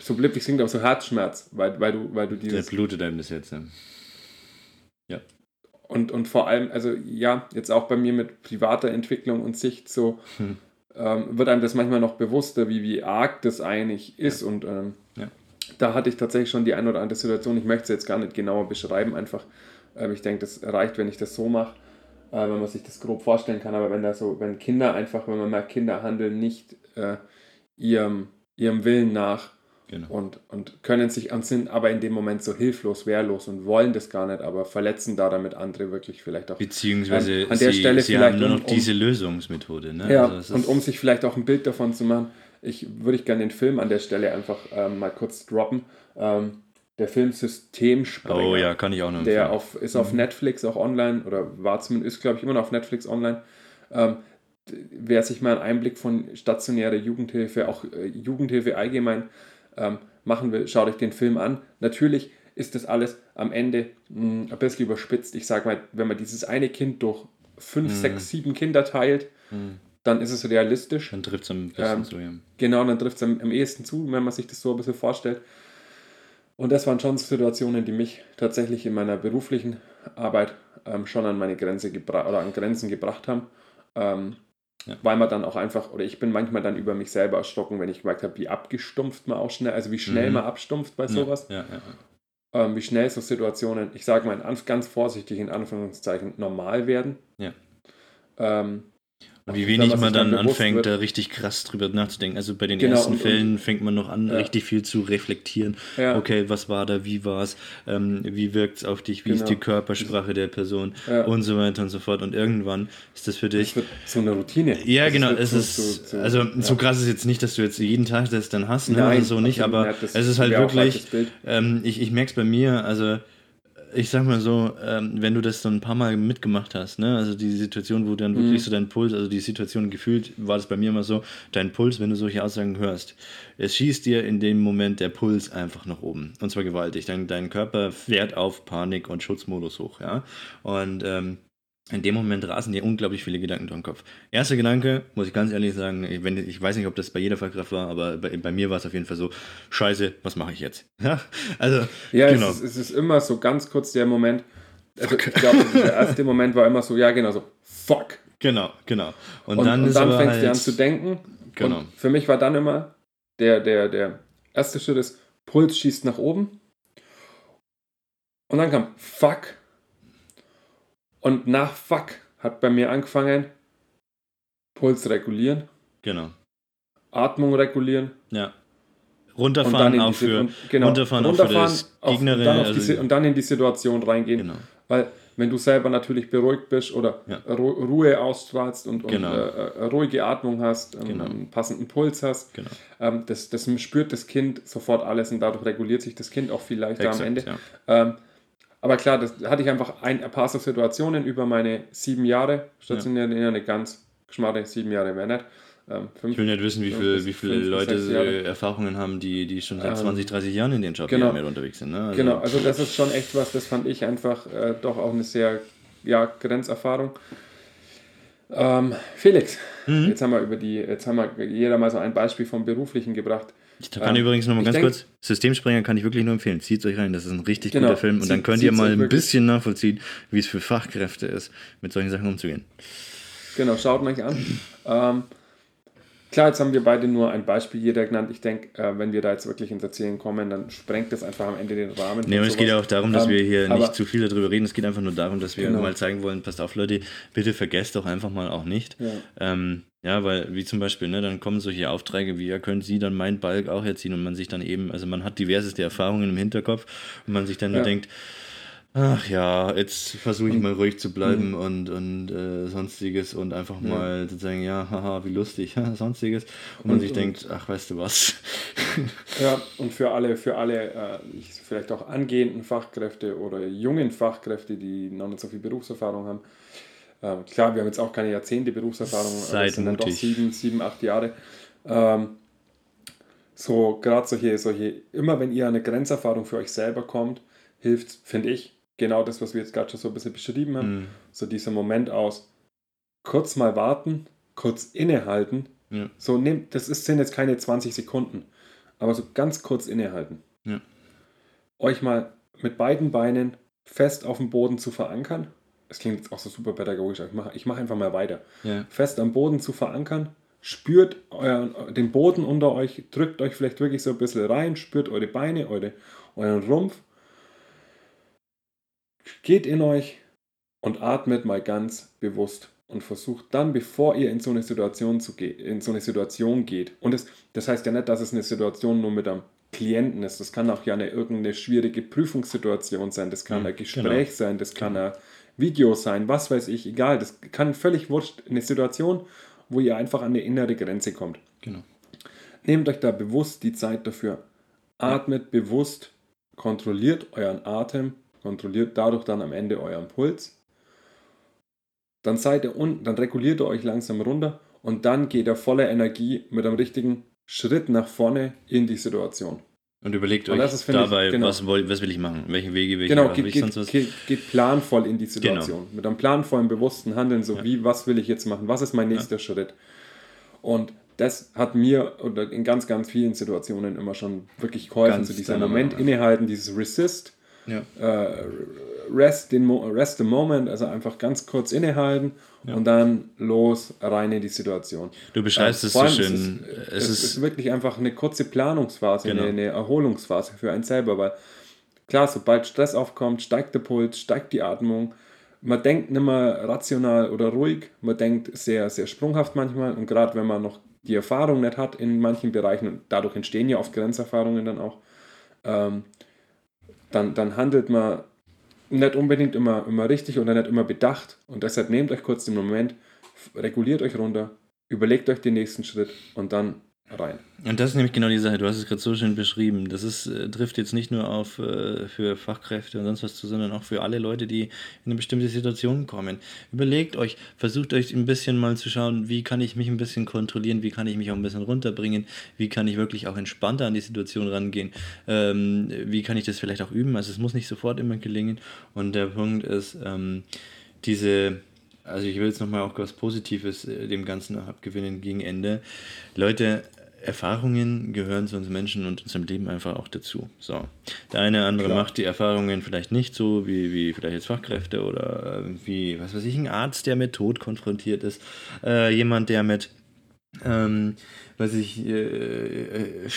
so blöd wie es klingt, aber so Herzschmerz, weil, weil du, weil du Der dieses blutet einem das jetzt. Ja. und, und vor allem, also ja, jetzt auch bei mir mit privater Entwicklung und Sicht so, Hm. ähm, wird einem das manchmal noch bewusster, wie, wie arg das eigentlich ist. Und ähm, Ja. da hatte ich tatsächlich schon die ein oder andere Situation. Ich möchte es jetzt gar nicht genauer beschreiben, einfach. Ähm, ich denke, das reicht, wenn ich das so mache, äh, wenn man sich das grob vorstellen kann. Aber wenn da so, wenn Kinder einfach, wenn man merkt, Kinder handeln nicht äh, ihrem, ihrem Willen nach, Genau. und, und können sich und sind aber in dem Moment so hilflos, wehrlos und wollen das gar nicht, aber verletzen da damit andere wirklich vielleicht auch. Beziehungsweise An- an der sie, Stelle sie vielleicht haben nur noch um- diese Lösungsmethode. Ne? Ja, Also und um sich vielleicht auch ein Bild davon zu machen, ich würde ich gerne den Film an der Stelle einfach ähm, mal kurz droppen. Ähm, der Film Systemsprenger. Oh ja, kann ich auch noch Der auf, ist auf Netflix auch online oder war zumindest, ist glaube ich immer noch auf Netflix online. Ähm, wer sich mal einen Einblick von stationärer Jugendhilfe, auch äh, Jugendhilfe allgemein ähm, machen will, schaut euch den Film an. Natürlich ist das alles am Ende mh, ein bisschen überspitzt. Ich sage mal, wenn man dieses eine Kind durch fünf, sechs, sieben Kinder teilt, dann ist es realistisch. Dann trifft es am besten Ähm, so, ja. Genau, dann trifft es am, am ehesten zu, wenn man sich das so ein bisschen vorstellt. Und das waren schon Situationen, die mich tatsächlich in meiner beruflichen Arbeit ähm, schon an meine Grenze gebracht oder an Grenzen gebracht haben. Ähm, Ja. Weil man dann auch einfach, oder ich bin manchmal dann über mich selber erschrocken, wenn ich gemerkt habe, wie abgestumpft man auch schnell, also wie schnell Mhm. man abstumpft bei sowas, Ja, ja, ja. ähm, wie schnell so Situationen, ich sage mal ganz vorsichtig in Anführungszeichen, normal werden. Ja. Ähm, Und wie wenig man dann anfängt, wird- da richtig krass drüber nachzudenken. Also bei den Genau, ersten und- Fällen fängt man noch an, Ja. richtig viel zu reflektieren. Ja. Okay, was war da, wie war es, ähm, wie wirkt es auf dich, wie ist Genau. die Körpersprache der Person Ja. und so weiter und so fort. Und irgendwann ist das für dich. Es wird so eine Routine. Ja, Das genau. Es so- ist, so- so- also so krass ist jetzt nicht, dass du jetzt jeden Tag das dann hast, ne? Nein, also so nicht, aber. Das es ist halt wirklich, ähm, ich, ich merke es bei mir, also ich sag mal so, ähm, wenn du das so ein paar Mal mitgemacht hast, ne, also die Situation, wo dann Mhm. wirklich so dein Puls, also die Situation gefühlt, war das bei mir immer so, dein Puls, wenn du solche Aussagen hörst, es schießt dir in dem Moment der Puls einfach nach oben. Und zwar gewaltig. Dein, dein Körper fährt auf Panik- und Schutzmodus hoch, ja. Und ähm, in dem Moment rasen dir unglaublich viele Gedanken durch den Kopf. Erster Gedanke, muss ich ganz ehrlich sagen, ich, wenn, ich weiß nicht, ob das bei jeder Fachkraft war, aber bei, bei mir war es auf jeden Fall so, scheiße, was mache ich jetzt? *laughs* Ja, also, Ja, genau. es, ist, es ist immer so ganz kurz der Moment. Also ich glaube, der erste Moment war immer so, ja genau so, fuck. Genau, genau. Und, Und dann, und dann fängst halt, du an zu denken. Genau. Und für mich war dann immer der, der, der erste Schritt ist, Puls schießt nach oben. Und dann kam fuck. Und nach fuck hat bei mir angefangen, Puls regulieren, Genau. Atmung regulieren. Ja. Runterfahren auch für und, genau, runterfahren auch für runterfahren, das auf- die, also- und dann in die Situation reingehen. Genau. Weil wenn du selber natürlich beruhigt bist oder Ja. Ru Ruhe ausstrahlst und, und Genau. äh, äh, ruhige Atmung hast, ähm, Genau. einen passenden Puls hast, Genau. ähm, das, das spürt das Kind sofort alles und dadurch reguliert sich das Kind auch viel leichter Exakt, am Ende. ja. Ähm, aber klar, das hatte ich einfach ein, paar so Situationen über meine sieben Jahre stationiert, ja. eine ganz geschmarre sieben Jahre wäre nicht. Ähm, fünf, Ich will nicht wissen, wie, viel, wie viele fünf Leute sechs äh, Erfahrungen haben, die, die schon seit Ähm, 20, 30 Jahren in den Job genau. unterwegs sind. Ne? Also, Genau, also das ist schon echt was, das fand ich einfach äh, doch auch eine sehr ja, Grenzerfahrung. Ähm, Felix, Mhm. jetzt haben wir über die, jetzt haben wir jeder mal so ein Beispiel vom Beruflichen gebracht. Ich kann Ähm, übrigens nochmal ganz denk- kurz, Systemspringer kann ich wirklich nur empfehlen. Zieht euch rein, das ist ein richtig Genau, guter Film und dann könnt ihr mal ein bisschen nachvollziehen, wie es für Fachkräfte ist, mit solchen Sachen umzugehen. Genau, schaut euch an. Ähm, klar, jetzt haben wir beide nur ein Beispiel jeder genannt. Ich denke, äh, wenn wir da jetzt wirklich ins Erzählen kommen, dann sprengt das einfach am Ende den Rahmen. Nee, aber es geht ja auch darum, dass Ähm, wir hier nicht zu viel darüber reden. Es geht einfach nur darum, dass wir Genau. mal zeigen wollen, passt auf, Leute, bitte vergesst doch einfach mal auch nicht. Ja. Ja, weil, wie zum Beispiel, ne, dann kommen solche Aufträge wie, ja, können Sie dann meinen Balk auch erziehen und man sich dann eben, also man hat diverseste Erfahrungen im Hinterkopf und man sich dann nur Ja. denkt, ach ja, jetzt versuche ich mal ruhig zu bleiben und, und äh, sonstiges und einfach mal sozusagen, ja, haha, wie lustig, *laughs* sonstiges. Und man Und- sich und- denkt, ach, weißt du was? *laughs* Ja, und für alle, für alle äh, vielleicht auch angehenden Fachkräfte oder jungen Fachkräfte, die noch nicht so viel Berufserfahrung haben. Ähm, klar, wir haben jetzt auch keine Jahrzehnte Berufserfahrung, Seid es sind dann doch mutig. sieben, sieben, acht Jahre. Ähm, so, gerade solche, solche, immer wenn ihr eine Grenzerfahrung für euch selber kommt, hilft, finde ich, genau das, was wir jetzt gerade schon so ein bisschen beschrieben haben. Mhm. So dieser Moment aus, kurz mal warten, kurz innehalten. Ja. So, nehmt, das ist, sind jetzt keine 20 Sekunden, aber so ganz kurz innehalten. Ja. Euch mal mit beiden Beinen fest auf dem Boden zu verankern. Das klingt jetzt auch so super pädagogisch, aber ich mache ich mach einfach mal weiter. Ja. Fest am Boden zu verankern, spürt euren, den Boden unter euch, drückt euch vielleicht wirklich so ein bisschen rein, spürt eure Beine, eure, euren Rumpf, geht in euch und atmet mal ganz bewusst und versucht dann, bevor ihr in so eine Situation zu ge in so eine Situation geht. Und das, das heißt ja nicht, dass es eine Situation nur mit einem Klienten ist. Das kann auch ja eine irgendeine schwierige Prüfungssituation sein. Das kann Mhm, ein Gespräch sein. Das kann ein Video sein. Was weiß ich. Egal. Das kann völlig wurscht. Eine Situation, wo ihr einfach an eine innere Grenze kommt. Genau. Nehmt euch da bewusst die Zeit dafür. Atmet bewusst, kontrolliert euren Atem, kontrolliert dadurch dann am Ende euren Puls. Dann seid ihr unten, dann reguliert ihr euch langsam runter und dann geht ihr voller Energie mit einem richtigen Schritt nach vorne in die Situation. Und überlegt Und euch ist, finde ich, dabei, genau. was, was will ich machen? Welche Wege, welche Genau, habe geht, ich geht, geht, geht planvoll in die Situation. Mit einem planvollen, bewussten Handeln, so Ja. wie, was will ich jetzt machen? Was ist mein nächster Schritt? Und das hat mir oder in ganz, ganz vielen Situationen immer schon wirklich geholfen. Ganz so dieser deiner Moment innehalten, dieses Resist, Ja. äh, rest, den Mo rest the moment, also einfach ganz kurz innehalten und dann los, rein in die Situation. Du beschreibst Ähm, es vor so schön. Es ist, Es es ist- ist wirklich einfach eine kurze Planungsphase, Genau. eine, eine Erholungsphase für einen selber, weil klar, sobald Stress aufkommt, steigt der Puls, steigt die Atmung, man denkt nicht mehr rational oder ruhig, man denkt sehr, sehr sprunghaft manchmal und gerade wenn man noch die Erfahrung nicht hat in manchen Bereichen und dadurch entstehen ja oft Grenzerfahrungen dann auch, ähm, dann, dann handelt man nicht unbedingt immer, immer richtig oder nicht immer bedacht. Und deshalb nehmt euch kurz den Moment, reguliert euch runter, überlegt euch den nächsten Schritt und dann rein. Und das ist nämlich genau die Sache, du hast es gerade so schön beschrieben. Das ist, äh, trifft jetzt nicht nur auf äh, für Fachkräfte und sonst was zu, sondern auch für alle Leute, die in eine bestimmte Situation kommen. Überlegt euch, versucht euch ein bisschen mal zu schauen, wie kann ich mich ein bisschen kontrollieren, wie kann ich mich auch ein bisschen runterbringen, wie kann ich wirklich auch entspannter an die Situation rangehen, ähm, wie kann ich das vielleicht auch üben. Also es muss nicht sofort immer gelingen. Und der Punkt ist, ähm, diese also ich will jetzt nochmal auch was Positives äh, dem Ganzen abgewinnen gegen Ende. Leute, Erfahrungen gehören zu uns Menschen und unserem Leben einfach auch dazu. So. Der eine oder andere Klar. macht die Erfahrungen vielleicht nicht so, wie, wie vielleicht jetzt Fachkräfte oder wie, was weiß ich, ein Arzt, der mit Tod konfrontiert ist. Äh, jemand, der mit ähm, weiß ich, äh, äh,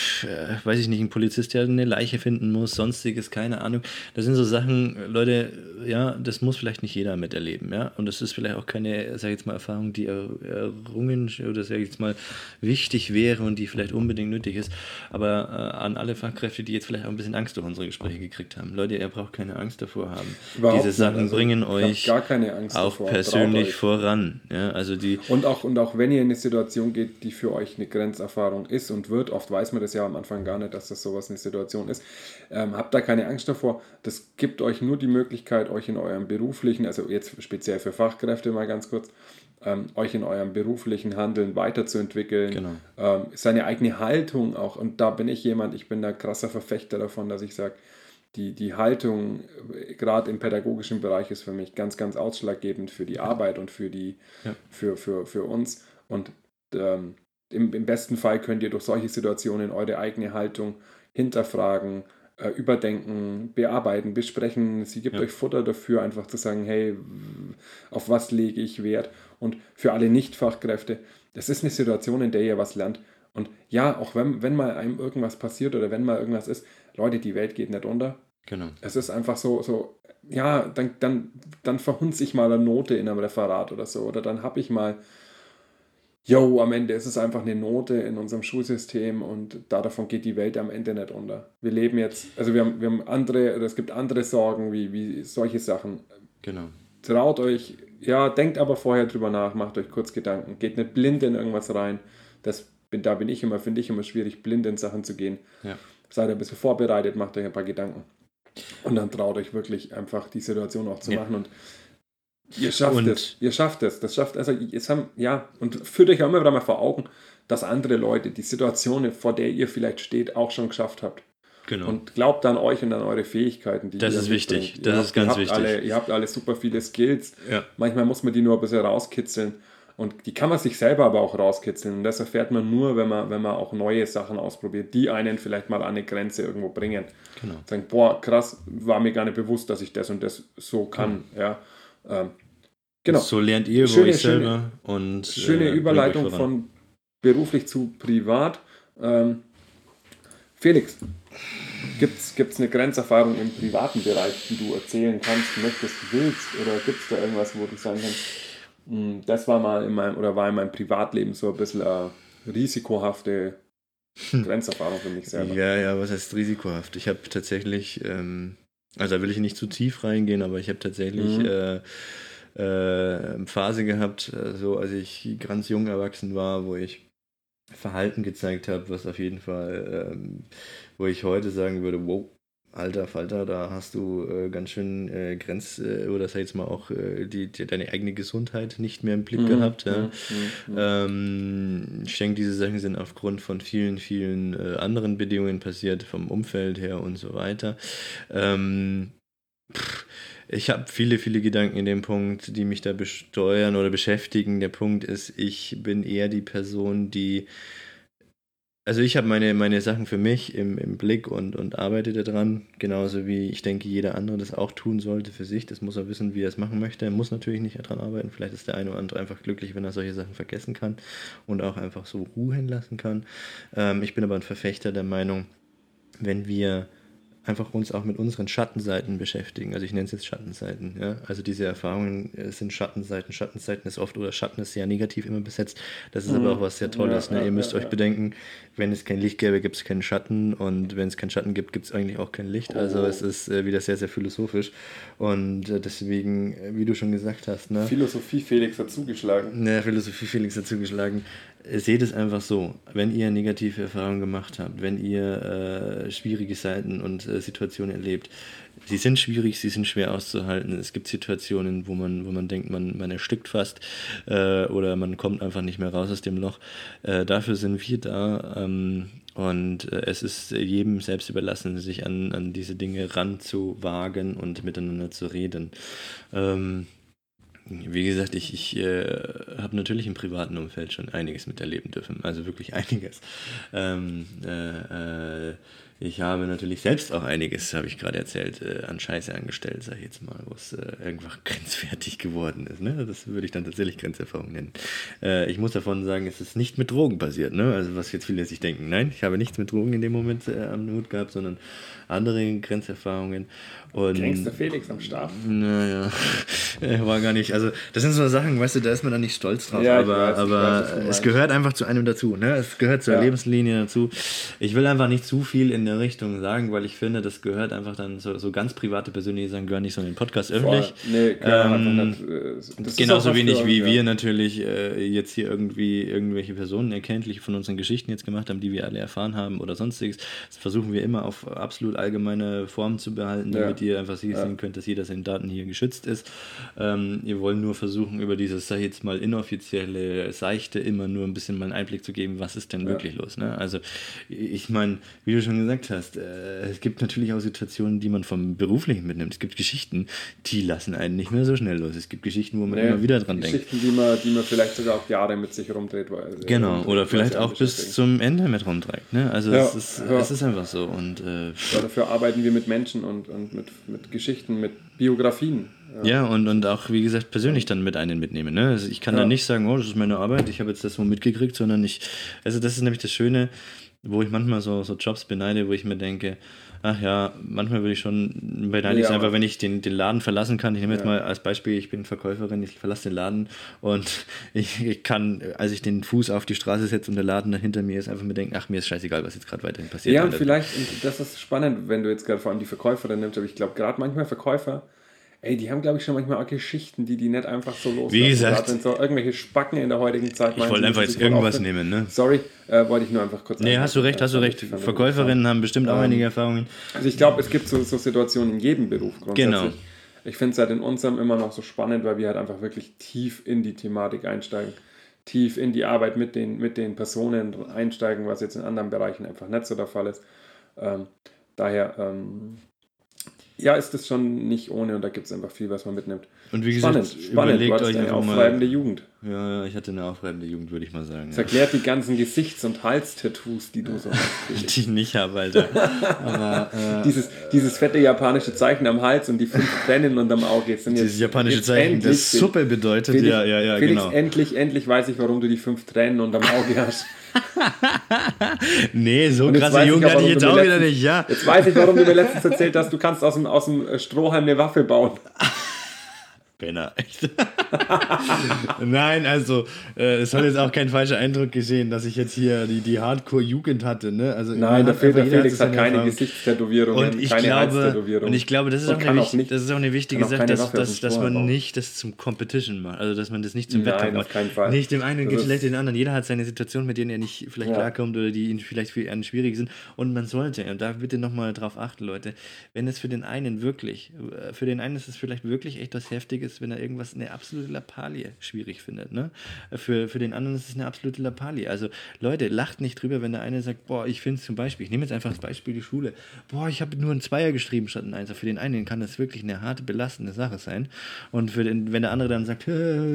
weiß ich nicht, ein Polizist, der eine Leiche finden muss, sonstiges, keine Ahnung. Das sind so Sachen, Leute, ja, das muss vielleicht nicht jeder miterleben, ja. Und das ist vielleicht auch keine, sag ich jetzt mal, Erfahrung, die errungen oder sag ich jetzt mal wichtig wäre und die vielleicht unbedingt nötig ist. Aber äh, an alle Fachkräfte, die jetzt vielleicht auch ein bisschen Angst durch unsere Gespräche gekriegt haben. Leute, ihr braucht keine Angst davor haben. Überhaupt Diese Sachen also, bringen euch auch davor. persönlich voran. Ja, also die und auch, und auch wenn ihr in eine Situation geht, die für euch eine Grenze Grenzerfahrung ist und wird. Oft weiß man das ja am Anfang gar nicht, dass das sowas eine Situation ist. Ähm, habt da keine Angst davor. Das gibt euch nur die Möglichkeit, euch in eurem beruflichen, also jetzt speziell für Fachkräfte mal ganz kurz, ähm, euch in eurem beruflichen Handeln weiterzuentwickeln, genau. ähm, seine eigene Haltung auch. Und da bin ich jemand, ich bin da krasser Verfechter davon, dass ich sage, die, die Haltung, äh, gerade im pädagogischen Bereich, ist für mich ganz, ganz ausschlaggebend für die Arbeit und für, die, ja. für, für, für uns. Und ähm, im, im besten Fall könnt ihr durch solche Situationen eure eigene Haltung hinterfragen, äh, überdenken, bearbeiten, besprechen. Sie gibt ja. euch Futter dafür, einfach zu sagen, hey, auf was lege ich Wert? Und für alle Nicht-Fachkräfte, das ist eine Situation, in der ihr was lernt. Und ja, auch wenn, wenn mal einem irgendwas passiert oder wenn mal irgendwas ist, Leute, die Welt geht nicht unter. Genau. Es ist einfach so, so ja, dann, dann, dann verhunze ich mal eine Note in einem Referat oder so. Oder dann habe ich mal yo, am Ende ist es einfach eine Note in unserem Schulsystem und da davon geht die Welt am Ende nicht unter. Wir leben jetzt, also wir haben, wir haben andere, es gibt andere Sorgen wie, wie solche Sachen. Genau. Traut euch, ja, denkt aber vorher drüber nach, macht euch kurz Gedanken, geht nicht blind in irgendwas rein. Das bin, da bin ich immer, finde ich immer schwierig, blind in Sachen zu gehen. Ja. Seid ein bisschen vorbereitet, macht euch ein paar Gedanken. Und dann traut euch wirklich einfach die Situation auch zu ja. machen. Und Ihr schafft und es. Ihr schafft es. Das schafft, also, jetzt haben, ja, und führt euch auch immer wieder mal vor Augen, dass andere Leute die Situation, vor der ihr vielleicht steht, auch schon geschafft habt. Genau. Und glaubt an euch und an eure Fähigkeiten. Die das ist wichtig. Das habt, ist ganz wichtig. Alle, ihr habt alle super viele Skills. Ja. Manchmal muss man die nur ein bisschen rauskitzeln. Und die kann man sich selber aber auch rauskitzeln. Und das erfährt man nur, wenn man, wenn man auch neue Sachen ausprobiert, die einen vielleicht mal an eine Grenze irgendwo bringen. Genau. Sagen, boah, krass, war mir gar nicht bewusst, dass ich das und das so kann. Ja. ja. Ähm, Genau. So lernt ihr schöne, euch selber schöne, und schöne äh, Überleitung von beruflich zu privat. Ähm, Felix, gibt es eine Grenzerfahrung im privaten Bereich, die du erzählen kannst, möchtest, willst? Oder gibt es da irgendwas, wo du sagen kannst, hm, das war mal in meinem oder war in meinem Privatleben so ein bisschen eine risikohafte hm. Grenzerfahrung für mich selber? Ja, ja, was heißt risikohaft? Ich habe tatsächlich, ähm, also da will ich nicht zu tief reingehen, aber ich habe tatsächlich mhm. äh, äh, Phase gehabt, äh, so als ich ganz jung erwachsen war, wo ich Verhalten gezeigt habe, was auf jeden Fall, ähm, wo ich heute sagen würde, wow, alter Falter, da hast du äh, ganz schön äh, Grenz, äh, oder sag jetzt mal auch äh, die, die, deine eigene Gesundheit nicht mehr im Blick mhm. gehabt. Ja. Mhm. Ähm, ich denke, diese Sachen sind aufgrund von vielen, vielen äh, anderen Bedingungen passiert, vom Umfeld her und so weiter. Ähm, pff, ich habe viele, viele Gedanken in dem Punkt, die mich da besteuern oder beschäftigen. Der Punkt ist, ich bin eher die Person, die. Also ich habe meine, meine Sachen für mich im, im Blick und, und arbeite daran, genauso wie ich denke, jeder andere das auch tun sollte für sich. Das muss er wissen, wie er es machen möchte. Er muss natürlich nicht daran arbeiten. Vielleicht ist der eine oder andere einfach glücklich, wenn er solche Sachen vergessen kann und auch einfach so ruhen lassen kann. Ähm, ich bin aber ein Verfechter der Meinung, wenn wir einfach uns auch mit unseren Schattenseiten beschäftigen. Also ich nenne es jetzt Schattenseiten. Ja? Also diese Erfahrungen äh, sind Schattenseiten. Schattenseiten ist oft oder Schatten ist sehr negativ immer besetzt. Das ist aber auch was sehr Tolles. Ja, ne? ja, Ihr müsst ja, euch ja. bedenken, wenn es kein Licht gäbe, gibt es keinen Schatten und wenn es keinen Schatten gibt, gibt es eigentlich auch kein Licht. Also Oh. es ist äh, wieder sehr, sehr philosophisch und äh, deswegen, äh, wie du schon gesagt hast, ne? Philosophie Felix hat zugeschlagen. der Philosophie Felix dazu geschlagen. Äh, Seht es einfach so, wenn ihr negative Erfahrungen gemacht habt, wenn ihr äh, schwierige Seiten und äh, Situationen erlebt, sie sind schwierig, sie sind schwer auszuhalten. Es gibt Situationen, wo man, wo man denkt, man, man erstickt fast äh, oder man kommt einfach nicht mehr raus aus dem Loch. Äh, dafür sind wir da. Ähm, und äh, es ist jedem selbst überlassen, sich an, an diese Dinge ranzuwagen und miteinander zu reden. Ähm, wie gesagt, ich, ich äh, habe natürlich im privaten Umfeld schon einiges miterleben dürfen, also wirklich *laughs* einiges. Ähm, äh, äh, ich habe natürlich selbst auch einiges, habe ich gerade erzählt, äh, an Scheiße angestellt, sag ich jetzt mal, wo es äh, einfach *laughs* grenzwertig geworden ist. Ne? Das würde ich dann tatsächlich Grenzerfahrung nennen. Äh, ich muss davon sagen, es ist nicht mit Drogen passiert, ne? also was jetzt viele sich denken. Nein, ich habe nichts mit Drogen in dem Moment am Hut gehabt, sondern andere Grenzerfahrungen. Und Gangster Felix am Start. naja, *laughs* war gar nicht. Also, das sind so Sachen, weißt du, da ist man dann nicht stolz drauf. Ja, aber weiß, aber weiß, es gehört einfach zu einem dazu. Ne? Es gehört zur Ja. Lebenslinie dazu. Ich will einfach nicht zu viel in der Richtung sagen, weil ich finde, das gehört einfach dann so, so ganz private persönliche Sachen gehören nicht so in den Podcast öffentlich. Nee, klar, Ähm, äh, das ist Genauso wenig wie ja. wir natürlich äh, jetzt hier irgendwie irgendwelche Personen erkenntlich von unseren Geschichten jetzt gemacht haben, die wir alle erfahren haben oder sonstiges. Das versuchen wir immer auf absolut allgemeine Formen zu behalten, Ja. damit ihr einfach sicher Ja. sehen könnt, dass jeder seine Daten hier geschützt ist. Ähm, wir wollen nur versuchen, über dieses, sag ich jetzt mal, inoffizielle, seichte immer nur ein bisschen mal einen Einblick zu geben, was ist denn wirklich los. Ne? Also ich meine, wie du schon gesagt hast, äh, es gibt natürlich auch Situationen, die man vom Beruflichen mitnimmt. Es gibt Geschichten, die lassen einen nicht mehr so schnell los. Es gibt Geschichten, wo man Nee, immer wieder dran denkt. Geschichten, die man, die man vielleicht sogar auch Jahre mit sich rumdreht. Weil, Genau, oder vielleicht auch bis zum Ende mit rumträgt. Ne? Also Ja, es, ist, ja. es ist einfach so. Und äh, Ja, dafür arbeiten wir mit Menschen und, und mit, mit Geschichten, mit Biografien. ja, und, und auch, wie gesagt, persönlich dann mit einen mitnehmen. Ne? Also ich kann Ja. dann nicht sagen, oh, das ist meine Arbeit, ich habe jetzt das so mitgekriegt, sondern ich, also das ist nämlich das Schöne, wo ich manchmal so, so Jobs beneide, wo ich mir denke, ach ja, manchmal würde ich schon, beneide ich Ja, einfach, wenn ich den, den Laden verlassen kann. Ich nehme jetzt Ja. mal als Beispiel, ich bin Verkäuferin, ich verlasse den Laden und *laughs* ich, ich kann, als ich den Fuß auf die Straße setze und der Laden hinter mir ist, einfach mir denken, ach, mir ist scheißegal, was jetzt gerade weiterhin passiert. Ja, und vielleicht, und das ist spannend, wenn du jetzt gerade vor allem die Verkäuferin nimmst, aber ich glaube, gerade manchmal Verkäufer, ey, die haben, glaube ich, schon manchmal auch Geschichten, die die nicht einfach so loslassen. Wie gesagt- wenn so irgendwelche Spacken in der heutigen Zeit Ich wollte einfach jetzt irgendwas nehmen, ne? Sorry, äh, wollte ich nur einfach kurz Nee, hast du recht, hast du recht. Verkäuferinnen haben bestimmt auch einige Erfahrungen. Also ich glaube, es gibt so, so Situationen in jedem Beruf grundsätzlich. Genau. Ich finde es halt in unserem immer noch so spannend, weil wir halt einfach wirklich tief in die Thematik einsteigen, tief in die Arbeit mit den, mit den Personen einsteigen, was jetzt in anderen Bereichen einfach nicht so der Fall ist. Ähm, daher, ähm, ja, ist das schon nicht ohne und da gibt es einfach viel, was man mitnimmt. Und wie gesagt, Spannend, spannend. Du überlegt euch eine aufreibende mal. Jugend. Ja, ja, ich hatte eine aufreibende Jugend, würde ich mal sagen. Das Ja. erklärt die ganzen Gesichts- und Hals-Tattoos, die du so *laughs* hast. Die ich nicht habe, Alter. Aber äh, dieses, dieses fette japanische Zeichen am Hals und die fünf Tränen unterm Auge sind jetzt dieses japanische jetzt Zeichen, endlich das Suppe bedeutet, Felix, ja, ja, ja, Felix, genau. endlich, endlich weiß ich, warum du die fünf Tränen unterm Auge hast. *laughs* Nee, so krasse ich Jugend hatte ich jetzt auch mir wieder letztens- nicht, ja. Jetzt weiß ich, warum du mir letztens erzählt hast, du kannst aus dem, aus dem Strohhalm eine Waffe bauen. *laughs* Penner, echt. *laughs* Nein, also, äh, es soll jetzt auch kein falscher Eindruck geschehen, dass ich jetzt hier die, die Hardcore-Jugend hatte, ne? Also, Nein, der, Felix so hat keine Erfahrung. Gesichtstätowierungen, Und ich, keine glaube, und ich glaube, das ist, auch eine, auch nicht- das ist auch eine wichtige auch Sache, dass, dass, dass man bauen. nicht das zum Competition macht. Also, dass man das nicht zum Nein, Wettkampf auf macht. keinen Fall. Nicht dem einen geht schlecht, den anderen. Jeder hat seine Situation, mit denen er nicht vielleicht Ja. klarkommt oder die ihn vielleicht für einen schwierig sind. Und man sollte, und da bitte nochmal drauf achten, Leute, wenn es für den einen wirklich, äh, für den einen ist es vielleicht wirklich echt was Heftiges, wenn er irgendwas, eine absolute Lappalie schwierig findet. Ne? Für, für den anderen ist es eine absolute Lappalie. Also Leute, lacht nicht drüber, wenn der eine sagt, boah, ich finde zum Beispiel, ich nehme jetzt einfach das Beispiel die Schule, boah, ich habe nur einen Zweier geschrieben statt einen Einser. Für den einen kann das wirklich eine harte, belastende Sache sein. Und für den, wenn der andere dann sagt, "Hä,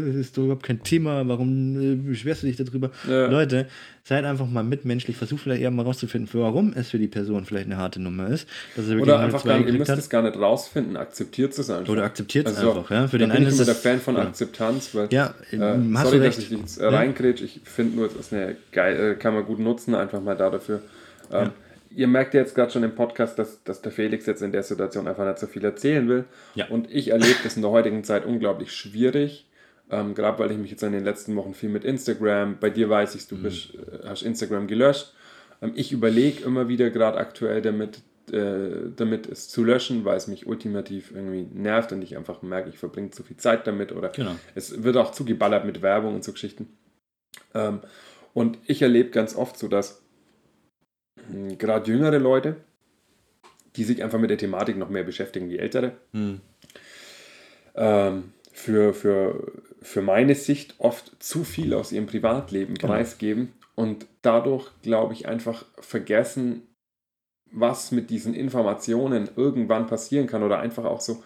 das ist doch überhaupt kein Thema, warum äh, beschwerst du dich darüber? Ja. Leute, seid einfach mal mitmenschlich, versucht vielleicht eher mal rauszufinden, warum es für die Person vielleicht eine harte Nummer ist. Er Oder einfach gar nicht, ihr müsst hat. es gar nicht rausfinden, akzeptiert es einfach. Oder akzeptiert es Also, einfach, ja. Für den bin einen ich ist immer der Fan von ja. Akzeptanz, weil Ja, äh, hast sorry, du dass ich jetzt Ja. reingrätsch. Ich finde nur, es ist eine geil, äh, kann man gut nutzen, einfach mal da dafür. Ähm, ihr merkt ja jetzt gerade schon im Podcast, dass, dass der Felix jetzt in der Situation einfach nicht so viel erzählen will. Ja. Und ich erlebe das in der heutigen Zeit unglaublich schwierig. Ähm, gerade weil ich mich jetzt in den letzten Wochen viel mit Instagram, bei dir weiß ich, du bist, äh, hast Instagram gelöscht. Ähm, ich überlege immer wieder gerade aktuell damit, äh, damit es zu löschen, weil es mich ultimativ irgendwie nervt und ich einfach merke, ich verbringe zu viel Zeit damit oder Genau. es wird auch zugeballert mit Werbung und so Geschichten. Ähm, und ich erlebe ganz oft so, dass mh, gerade jüngere Leute, die sich einfach mit der Thematik noch mehr beschäftigen wie ältere, Hm. ähm, für, für, für meine Sicht oft zu viel aus ihrem Privatleben Genau. preisgeben und dadurch, glaube ich, einfach vergessen, was mit diesen Informationen irgendwann passieren kann oder einfach auch so,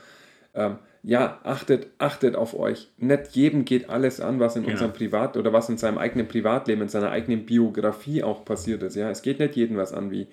ähm, ja, achtet, achtet auf euch. Nicht jedem geht alles an, was in Genau. unserem Privat oder was in seinem eigenen Privatleben, in seiner eigenen Biografie auch passiert ist. Ja, es geht nicht jedem was an, wie,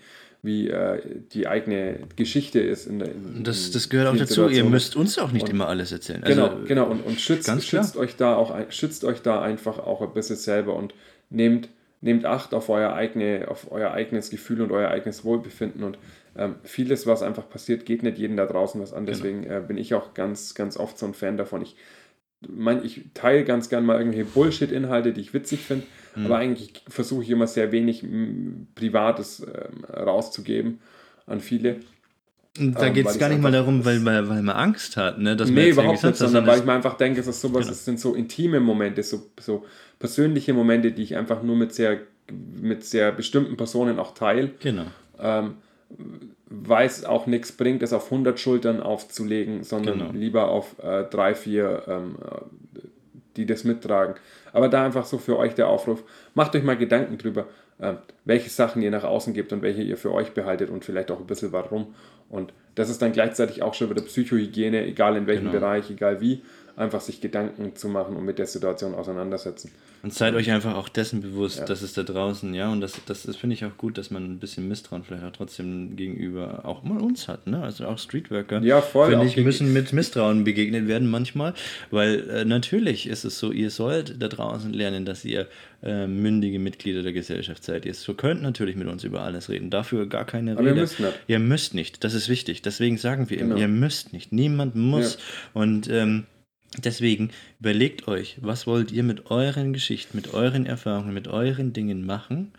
wie äh, die eigene Geschichte ist. In der, in, Das, das gehört auch dazu. Ihr müsst uns auch nicht Und- immer alles erzählen. Also, Genau, genau. Und, und schützt, schützt euch da auch schützt euch da einfach auch ein bisschen selber und nehmt, nehmt Acht auf euer, eigene, auf euer eigenes Gefühl und euer eigenes Wohlbefinden. Und ähm, vieles, was einfach passiert, geht nicht jedem da draußen was an. Genau. Deswegen äh, bin ich auch ganz, ganz oft so ein Fan davon. Ich mein, ich teile ganz gern mal irgendwelche Bullshit-Inhalte, die ich witzig finde, Mhm. aber eigentlich versuche ich immer sehr wenig Privates ähm, rauszugeben an viele. Da Ähm, geht es gar nicht mal darum, weil, weil, weil man Angst hat, ne? dass man nee, überhaupt nicht, sondern weil ich mir einfach denke, es ist sowas, Genau. es sind so intime Momente, so, so persönliche Momente, die ich einfach nur mit sehr, mit sehr bestimmten Personen auch teile. Genau. Ähm, weil es auch nichts bringt, es auf 100 Schultern aufzulegen, sondern Genau. lieber auf äh, drei, vier, ähm, äh, die das mittragen. Aber da einfach so für euch der Aufruf, macht euch mal Gedanken drüber, äh, welche Sachen ihr nach außen gebt und welche ihr für euch behaltet und vielleicht auch ein bisschen warum. Und das ist dann gleichzeitig auch schon wieder Psychohygiene, egal in welchem Genau. Bereich, egal wie, einfach sich Gedanken zu machen und mit der Situation auseinandersetzen. Und seid euch einfach auch dessen bewusst, Ja. dass es da draußen, ja, und das, das, das finde ich auch gut, dass man ein bisschen Misstrauen vielleicht auch trotzdem gegenüber auch mal uns hat, ne? Also auch Streetworker. Ja, voll, Finde ich, müssen mit Misstrauen begegnet werden manchmal, weil äh, natürlich ist es so, ihr sollt da draußen lernen, dass ihr äh, mündige Mitglieder der Gesellschaft seid. Ihr so könnt natürlich mit uns über alles reden, dafür gar keine Aber Rede. ihr müsst nicht. Ihr müsst nicht, das ist wichtig. Deswegen sagen wir immer, Genau. ihr müsst nicht. Niemand muss. Und ähm, deswegen überlegt euch, was wollt ihr mit euren Geschichten, mit euren Erfahrungen, mit euren Dingen machen.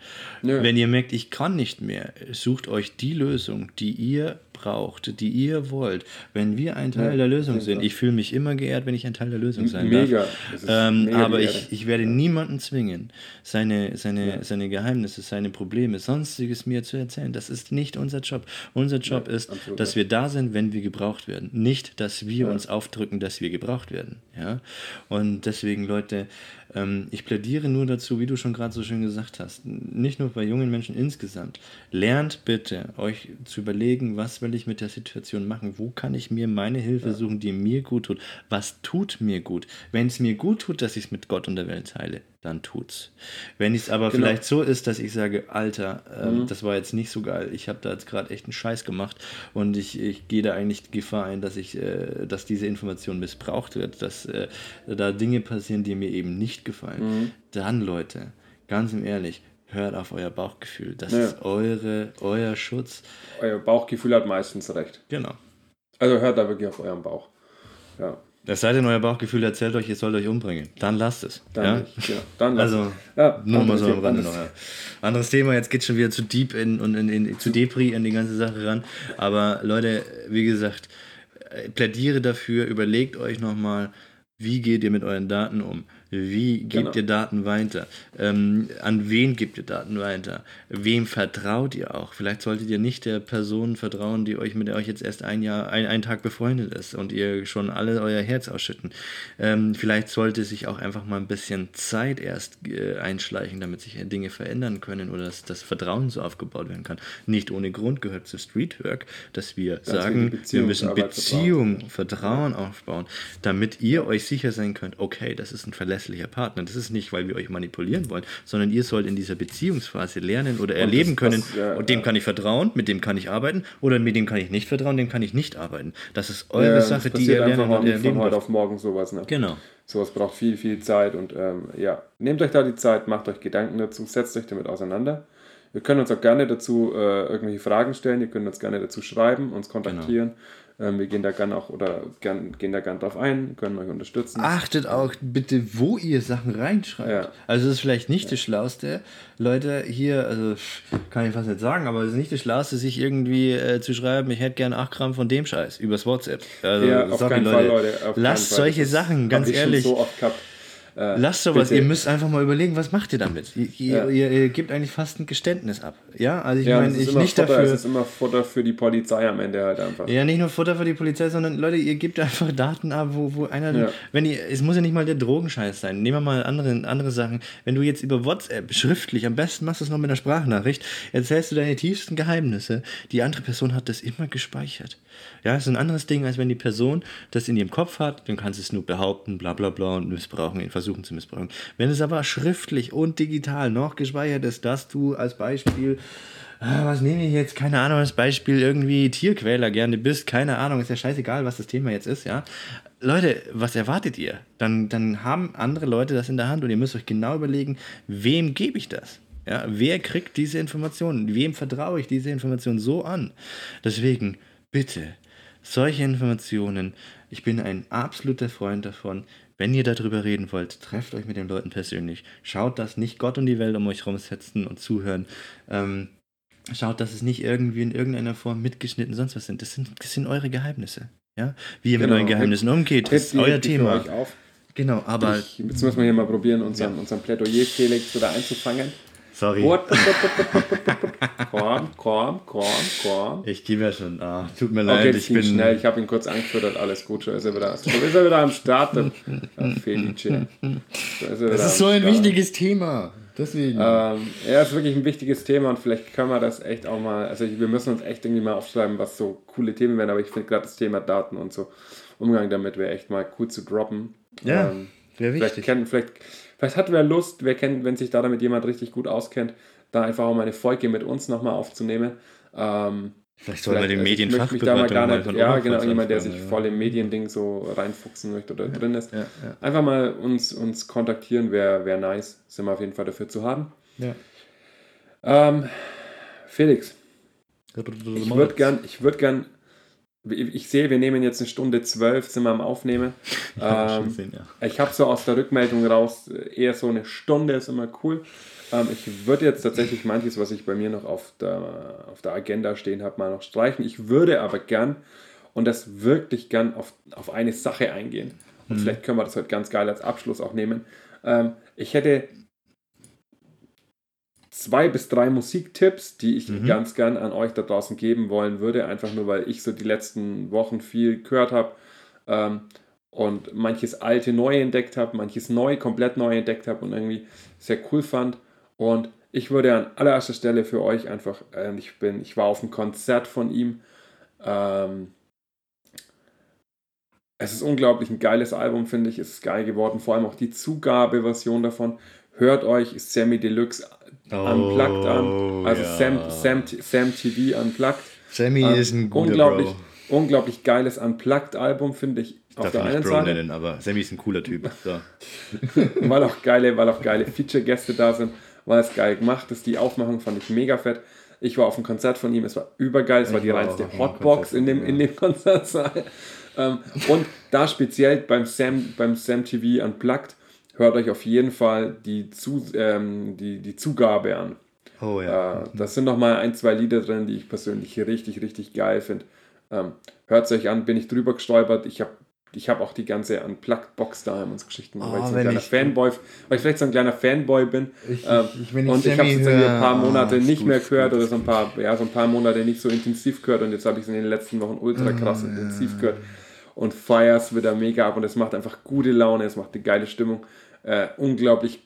Ja. Wenn ihr merkt, ich kann nicht mehr, sucht euch die Lösung, die ihr braucht, die ihr wollt. Wenn wir ein Teil Ja, der Lösung sind, ich fühle mich immer geehrt, wenn ich ein Teil der Lösung sein Mega. darf. Ähm, mega aber ich, ich werde niemanden zwingen, seine, seine, Ja. seine Geheimnisse, seine Probleme, sonstiges mir zu erzählen. Das ist nicht unser Job. Unser Job Ja, ist, absolut, dass ja. wir da sind, wenn wir gebraucht werden. Nicht, dass wir Ja. uns aufdrücken, dass wir gebraucht werden. Ja? Und deswegen, Leute, ich plädiere nur dazu, wie du schon gerade so schön gesagt hast, nicht nur bei jungen Menschen insgesamt. Lernt bitte, euch zu überlegen, was will ich mit der Situation machen? Wo kann ich mir meine Hilfe suchen, die mir gut tut? Was tut mir gut? Wenn es mir gut tut, dass ich es mit Gott und der Welt teile, dann tut's. Wenn es aber Genau. vielleicht so ist, dass ich sage, Alter, ähm, das war jetzt nicht so geil, ich habe da jetzt gerade echt einen Scheiß gemacht und ich, ich gehe da eigentlich die Gefahr ein, dass ich, äh, dass diese Information missbraucht wird, dass äh, da Dinge passieren, die mir eben nicht gefallen. Dann, Leute, ganz im Ehrlich, hört auf euer Bauchgefühl. Das Ja. ist eure, euer Schutz. Euer Bauchgefühl hat meistens recht. Genau. Also hört da wirklich auf euren Bauch. Ja, Es sei denn, euer Bauchgefühl erzählt euch, ihr sollt euch umbringen. Dann lasst es. dann ja? nicht. Genau. Dann lasst Also, es. ja, nur mal so am anderes- Rande noch. Ja. Anderes Thema, jetzt geht schon wieder zu deep in, und in, in, zu Depri an die ganze Sache ran. Aber Leute, wie gesagt, äh, plädiere dafür, überlegt euch nochmal, wie geht ihr mit euren Daten um? Wie gebt Genau. ihr Daten weiter? Ähm, an wen gebt ihr Daten weiter? Wem vertraut ihr auch? Vielleicht solltet ihr nicht der Person vertrauen, die euch mit der euch jetzt erst ein Jahr, ein, einen Tag befreundet ist und ihr schon alle euer Herz ausschütten. Ähm, vielleicht sollte sich auch einfach mal ein bisschen Zeit erst äh, einschleichen, damit sich Dinge verändern können oder dass das Vertrauen so aufgebaut werden kann. Nicht ohne Grund gehört zu Streetwork, dass wir sagen, wichtig, wir müssen Beziehung, Vertrauen aufbauen, damit ihr euch sicher sein könnt, okay, das ist ein verlässlicher Partner. Das ist nicht, weil wir euch manipulieren wollen, sondern ihr sollt in dieser Beziehungsphase lernen oder erleben das- können, das- ja, und dem ja. kann ich vertrauen, mit dem kann ich arbeiten oder mit dem kann ich nicht vertrauen, dem kann ich nicht arbeiten. Das ist eure Ja, Sache, die ihr lernen und nicht von erleben heute auf morgen sowas. Ne? Genau. Sowas braucht viel, viel Zeit und ähm, ja, nehmt euch da die Zeit, macht euch Gedanken dazu, setzt euch damit auseinander. ihr könnt uns auch gerne dazu äh, irgendwelche Fragen stellen, ihr könnt uns gerne dazu schreiben, uns kontaktieren. Ähm, wir gehen da gerne auch oder gern, gehen da gerne drauf ein, können euch unterstützen. Achtet auch bitte, wo ihr Sachen reinschreibt. Ja. Also es ist vielleicht nicht das Schlauste, Leute hier, also kann ich fast nicht sagen, aber es ist nicht das Schlauste, sich irgendwie äh, zu schreiben, ich hätte gerne 8 Gramm von dem Scheiß übers WhatsApp. Also, Ja, auf sorry, keinen Fall, Leute, auf lasst solche Sachen, ganz ehrlich. so oft gehabt. Äh, Lasst sowas, ihr müsst einfach mal überlegen, was macht ihr damit? Ihr, Ja. ihr, ihr gebt eigentlich fast ein Geständnis ab. Ja, also ich ja, meine, ich nicht Futter, dafür. Es ist immer Futter für die Polizei am Ende halt einfach. Ja, nicht nur Futter für die Polizei, sondern Leute, ihr gebt einfach Daten ab, wo, wo einer, Ja. wenn ihr, es muss ja nicht mal der Drogenscheiß sein. Nehmen wir mal andere, andere Sachen. Wenn du jetzt über WhatsApp schriftlich, am besten machst du es noch mit einer Sprachnachricht, erzählst du deine tiefsten Geheimnisse, die andere Person hat das immer gespeichert. Ja, ist ein anderes Ding, als wenn die Person das in ihrem Kopf hat, dann kannst du es nur behaupten, bla bla bla und missbrauchen, versuchen zu missbrauchen. Wenn es aber schriftlich und digital noch gespeichert ist, dass du als Beispiel Ah, was nehme ich jetzt? Keine Ahnung, als Beispiel irgendwie Tierquäler gerne bist. Keine Ahnung, ist ja scheißegal, was das Thema jetzt ist, ja. Leute, was erwartet ihr? Dann, dann haben andere Leute das in der Hand und ihr müsst euch genau überlegen, wem gebe ich das? Ja, wer kriegt diese Informationen? Wem vertraue ich diese Informationen so an? Deswegen, bitte, solche Informationen, ich bin ein absoluter Freund davon. Wenn ihr darüber reden wollt, trefft euch mit den Leuten persönlich. Schaut, dass nicht Gott und die Welt um euch rumsetzen und zuhören. Ähm, Schaut, dass es nicht irgendwie in irgendeiner Form mitgeschnitten sonst was sind. Das sind, das sind eure Geheimnisse. Ja? Wie ihr mit Genau. euren Geheimnissen umgeht, Hebt ist euer Thema. Genau, aber Ich, jetzt müssen wir hier mal probieren, unseren, unseren Plädoyer Felix wieder einzufangen. Sorry. Komm, komm, komm, komm. Ich gebe ja schon. Ah, tut mir leid, Okay, ich bin schnell. Ich habe ihn kurz angefüttert. Alles gut, schon ist er wieder, schon ist er wieder am Start. Felice. Ist wieder Das ist so ein Start. wichtiges Thema. Deswegen. Ähm, ja, ist wirklich ein wichtiges Thema und vielleicht können wir das echt auch mal, also wir müssen uns echt irgendwie mal aufschreiben, was so coole Themen werden, aber ich finde gerade das Thema Daten und so Umgang damit wäre echt mal cool zu droppen. Ja, Ähm, wäre vielleicht, wichtig. kennt, vielleicht, vielleicht hat wer Lust, wer kennt, wenn sich da damit jemand richtig gut auskennt, da einfach auch mal eine Folge mit uns nochmal aufzunehmen. Ähm, Vielleicht soll man den also ich möchte mich da Medienfachberatung mal gar mal nicht, von ja genau, jemand, der sich ja. voll im Mediending so reinfuchsen möchte oder drin ist. Ja, ja. Einfach mal uns, uns kontaktieren, wäre wär nice. Sind wir auf jeden Fall dafür zu haben. Ja. Ähm, Felix, ich würde gern, ich würde gern, ich sehe, wir nehmen jetzt eine Stunde zwölf, sind wir am Aufnehmen. *laughs* Ja, ähm, sehen, ja. ich habe so aus der Rückmeldung raus, äh, eher so eine Stunde ist immer cool. Ähm, ich würde jetzt tatsächlich manches, was ich bei mir noch auf der, auf der Agenda stehen habe, mal noch streichen. Ich würde aber gern und das wirklich gern auf, auf eine Sache eingehen. Und vielleicht können wir das heute ganz geil als Abschluss auch nehmen. Ähm, ich hätte zwei bis drei Musiktipps, die ich ganz gern an euch da draußen geben wollen würde, einfach nur weil ich so die letzten Wochen viel gehört habe ähm, und manches alte neu entdeckt habe, manches neu, komplett neu entdeckt habe und irgendwie sehr cool fand. Und ich würde an allererster Stelle für euch einfach, äh, ich bin, ich war auf einem Konzert von ihm. Ähm, es ist unglaublich ein geiles Album, finde ich. Es ist geil geworden. Vor allem auch die Zugabeversion davon. Hört euch Sammy Deluxe Unplugged an. Also Oh, ja. Sam, Sam, Sam TV Unplugged. Sammy Ähm, ist ein guter unglaublich, Bro. unglaublich geiles Unplugged-Album, finde ich. Auf Darf der ich nicht Bro Seite, nennen, aber Sammy ist ein cooler Typ. *laughs* So. weil auch geile, weil auch geile Feature-Gäste da sind, weil es geil gemacht ist. Die Aufmachung fand ich mega fett. Ich war auf einem Konzert von ihm, es war übergeil, es war Ich die war reinste Hotbox in dem, in dem Konzertsaal. ähm, und da speziell beim Sam, beim Sam TV Unplugged, hört euch auf jeden Fall die, Zu, ähm, die, die Zugabe an. Oh ja. Äh, das sind noch mal ein, zwei Lieder drin, die ich persönlich richtig, richtig geil finde. Ähm, Hört es euch an, bin ich drüber gestolpert. Ich habe ich hab auch die ganze Unplugged-Box da in uns Geschichten, weil Oh, ich so ein kleiner ich- Fanboy, weil ich vielleicht so ein kleiner Fanboy bin. Ich- ähm, ich- ich und ich habe es jetzt ein paar oh, Monate ist nicht gut, mehr gehört gut, oder so ein paar, ja, so ein paar Monate nicht so intensiv gehört und jetzt habe ich es in den letzten Wochen ultra krass intensiv gehört und feier's wieder mega ab und es macht einfach gute Laune, es macht eine geile Stimmung. Äh, unglaublich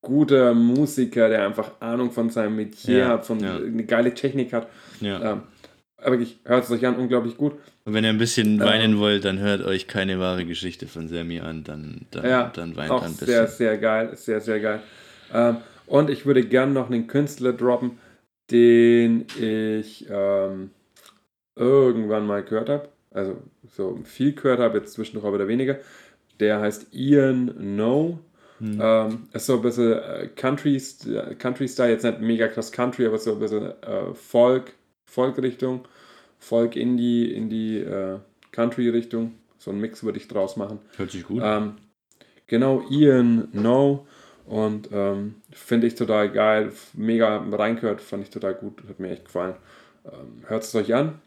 guter Musiker, der einfach Ahnung von seinem Metier Ja, hat, von ja. eine geile Technik hat. ja. Ähm, aber wirklich, hört es euch an, unglaublich gut. Und wenn ihr ein bisschen weinen wollt, dann hört euch keine wahre Geschichte von Sammy an, dann, dann, Ja, dann weint auch ein bisschen. sehr, sehr geil, sehr, sehr geil. Ähm, und ich würde gern noch einen Künstler droppen, den ich ähm, irgendwann mal gehört habe. Also so viel gehört habe, jetzt zwischendurch aber wieder weniger. Der heißt Ian No Ähm, ist so ein bisschen äh, Country, jetzt nicht mega krass Country, aber so ein bisschen äh, Folk, Folk-Richtung, Folk in die, in die äh, Country-Richtung. So ein Mix würde ich draus machen. Hört sich gut. Ähm, genau, Ian No. Und ähm, finde ich total geil. Mega reingehört, fand ich total gut. Hat mir echt gefallen. Ähm, Hört es euch an.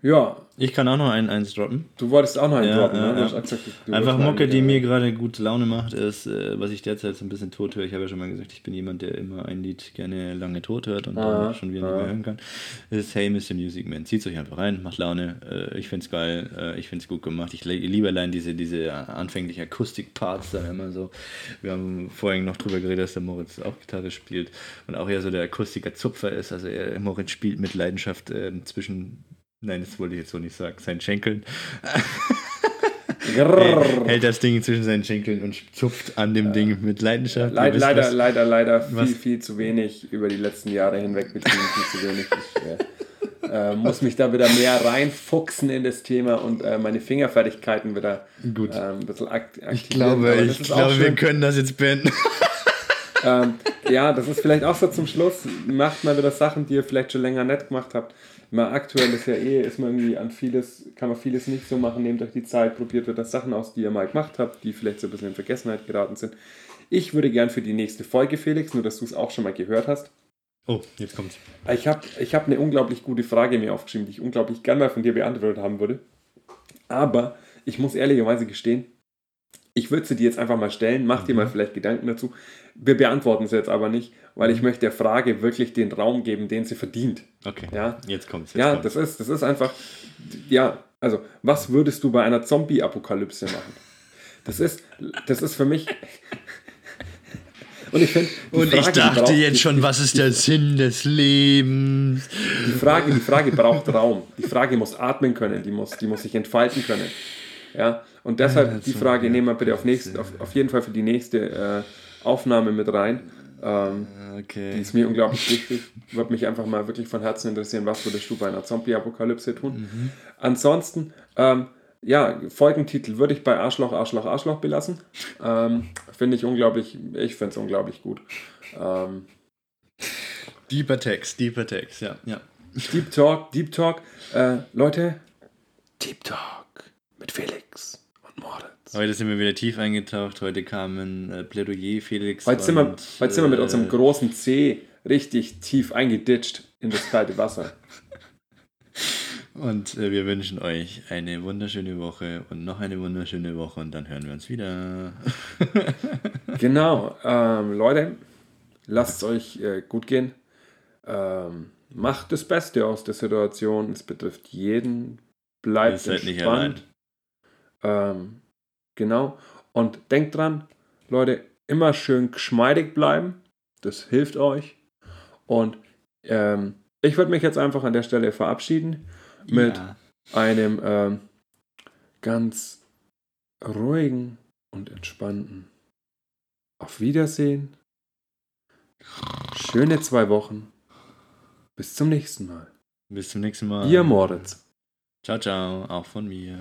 Ja, Ich kann auch noch einen, eins droppen. du wolltest auch noch einen Ja, droppen, ja, ne? Ja. gesagt, Einfach Mucke, die äh, mir gerade gute Laune macht, ist, äh, was ich derzeit so ein bisschen tot höre. Ich habe ja schon mal gesagt, ich bin jemand, der immer ein Lied gerne lange tot hört und Ah, dann schon wieder ah. nicht mehr hören kann. Ist Hey Mr. Music Man. Zieht euch einfach rein, macht Laune. Äh, ich finde es geil, äh, ich finde es gut gemacht. Ich liebe allein diese, diese anfänglichen Akustik-Parts dann immer so. Wir haben vorhin noch drüber geredet, dass der Moritz auch Gitarre spielt und auch eher so der Akustiker-Zupfer ist. Also er, Moritz spielt mit Leidenschaft ähm, zwischen, nein, das wollte ich jetzt so nicht sagen, seinen Schenkeln. *laughs* Hält das Ding zwischen seinen Schenkeln und zupft an dem Ding mit Leidenschaft. Leid, wisst, leider, was- leider, leider viel, was- viel zu wenig über die letzten Jahre hinweg betrieben, viel zu wenig. Ich äh, äh, muss mich da wieder mehr reinfuchsen in das Thema und äh, meine Fingerfertigkeiten wieder Gut. äh, ein bisschen akt aktivieren. Ich glaube, ich glaube wir können das jetzt beenden. ähm, ja, das ist vielleicht auch so zum Schluss. Macht mal wieder Sachen, die ihr vielleicht schon länger nicht gemacht habt. Mal aktuell ist ja eh, ist man irgendwie an vieles, kann man vieles nicht so machen. Nehmt euch die Zeit, probiert wieder Sachen aus, die ihr mal gemacht habt, die vielleicht so ein bisschen in Vergessenheit geraten sind. Ich würde gern für die nächste Folge, Felix, nur dass du es auch schon mal gehört hast, Oh, jetzt kommt's. ich habe ich hab eine unglaublich gute Frage mir aufgeschrieben, die ich unglaublich gern mal von dir beantwortet haben würde. Aber ich muss ehrlicherweise gestehen, ich würde sie dir jetzt einfach mal stellen, mach dir mal vielleicht Gedanken dazu. Wir beantworten sie jetzt aber nicht, weil ich möchte der Frage wirklich den Raum geben, den sie verdient. Okay. Ja, Jetzt kommt's. Jetzt ja kommt's. das, ist, das ist einfach, ja, also was würdest du bei einer Zombie-Apokalypse machen? Das ist, das ist für mich... *laughs* Und ich finde, die Und ich Frage, die dachte jetzt schon, was ist der Sinn des Lebens? Die Frage, die Frage braucht Raum. Die Frage muss atmen können, die muss, die muss sich entfalten können. Ja, und deshalb Ja, die Frage ja. nehmen wir bitte auf, nächst, auf, auf jeden Fall für die nächste äh, Aufnahme mit rein. Ähm, die Okay. ist mir unglaublich wichtig. Würde mich einfach mal wirklich von Herzen interessieren, was würdest du bei einer Zombie-Apokalypse tun? Mhm. Ansonsten, ähm, ja, Folgentitel würde ich bei Arschloch, Arschloch, Arschloch belassen. Ähm, finde ich unglaublich, ich finde es unglaublich gut. Ähm, Deeper Text, deeper Text, ja. ja. Deep Talk, Deep Talk. Äh, Leute, Deep Talk mit Felix und Moritz. Heute sind wir wieder tief eingetaucht. Heute kam ein äh, Plädoyer, Felix. Heute sind, wir, und, heute sind wir mit äh, unserem großen C richtig tief eingeditscht in das kalte Wasser. Und äh, wir wünschen euch eine wunderschöne Woche und noch eine wunderschöne Woche und dann hören wir uns wieder. *laughs* Genau, ähm, Leute, lasst es euch äh, gut gehen. Ähm, macht das Beste aus der Situation. Es betrifft jeden. Ihr Bleibt seid nicht entspannt. Ähm, genau. Und denkt dran, Leute, immer schön geschmeidig bleiben. Das hilft euch. Und ähm, ich würde mich jetzt einfach an der Stelle verabschieden mit Ja. einem ähm, ganz ruhigen und entspannten Auf Wiedersehen. Schöne zwei Wochen. Bis zum nächsten Mal. Bis zum nächsten Mal. Ihr Moritz. Ciao, ciao. Auch von mir.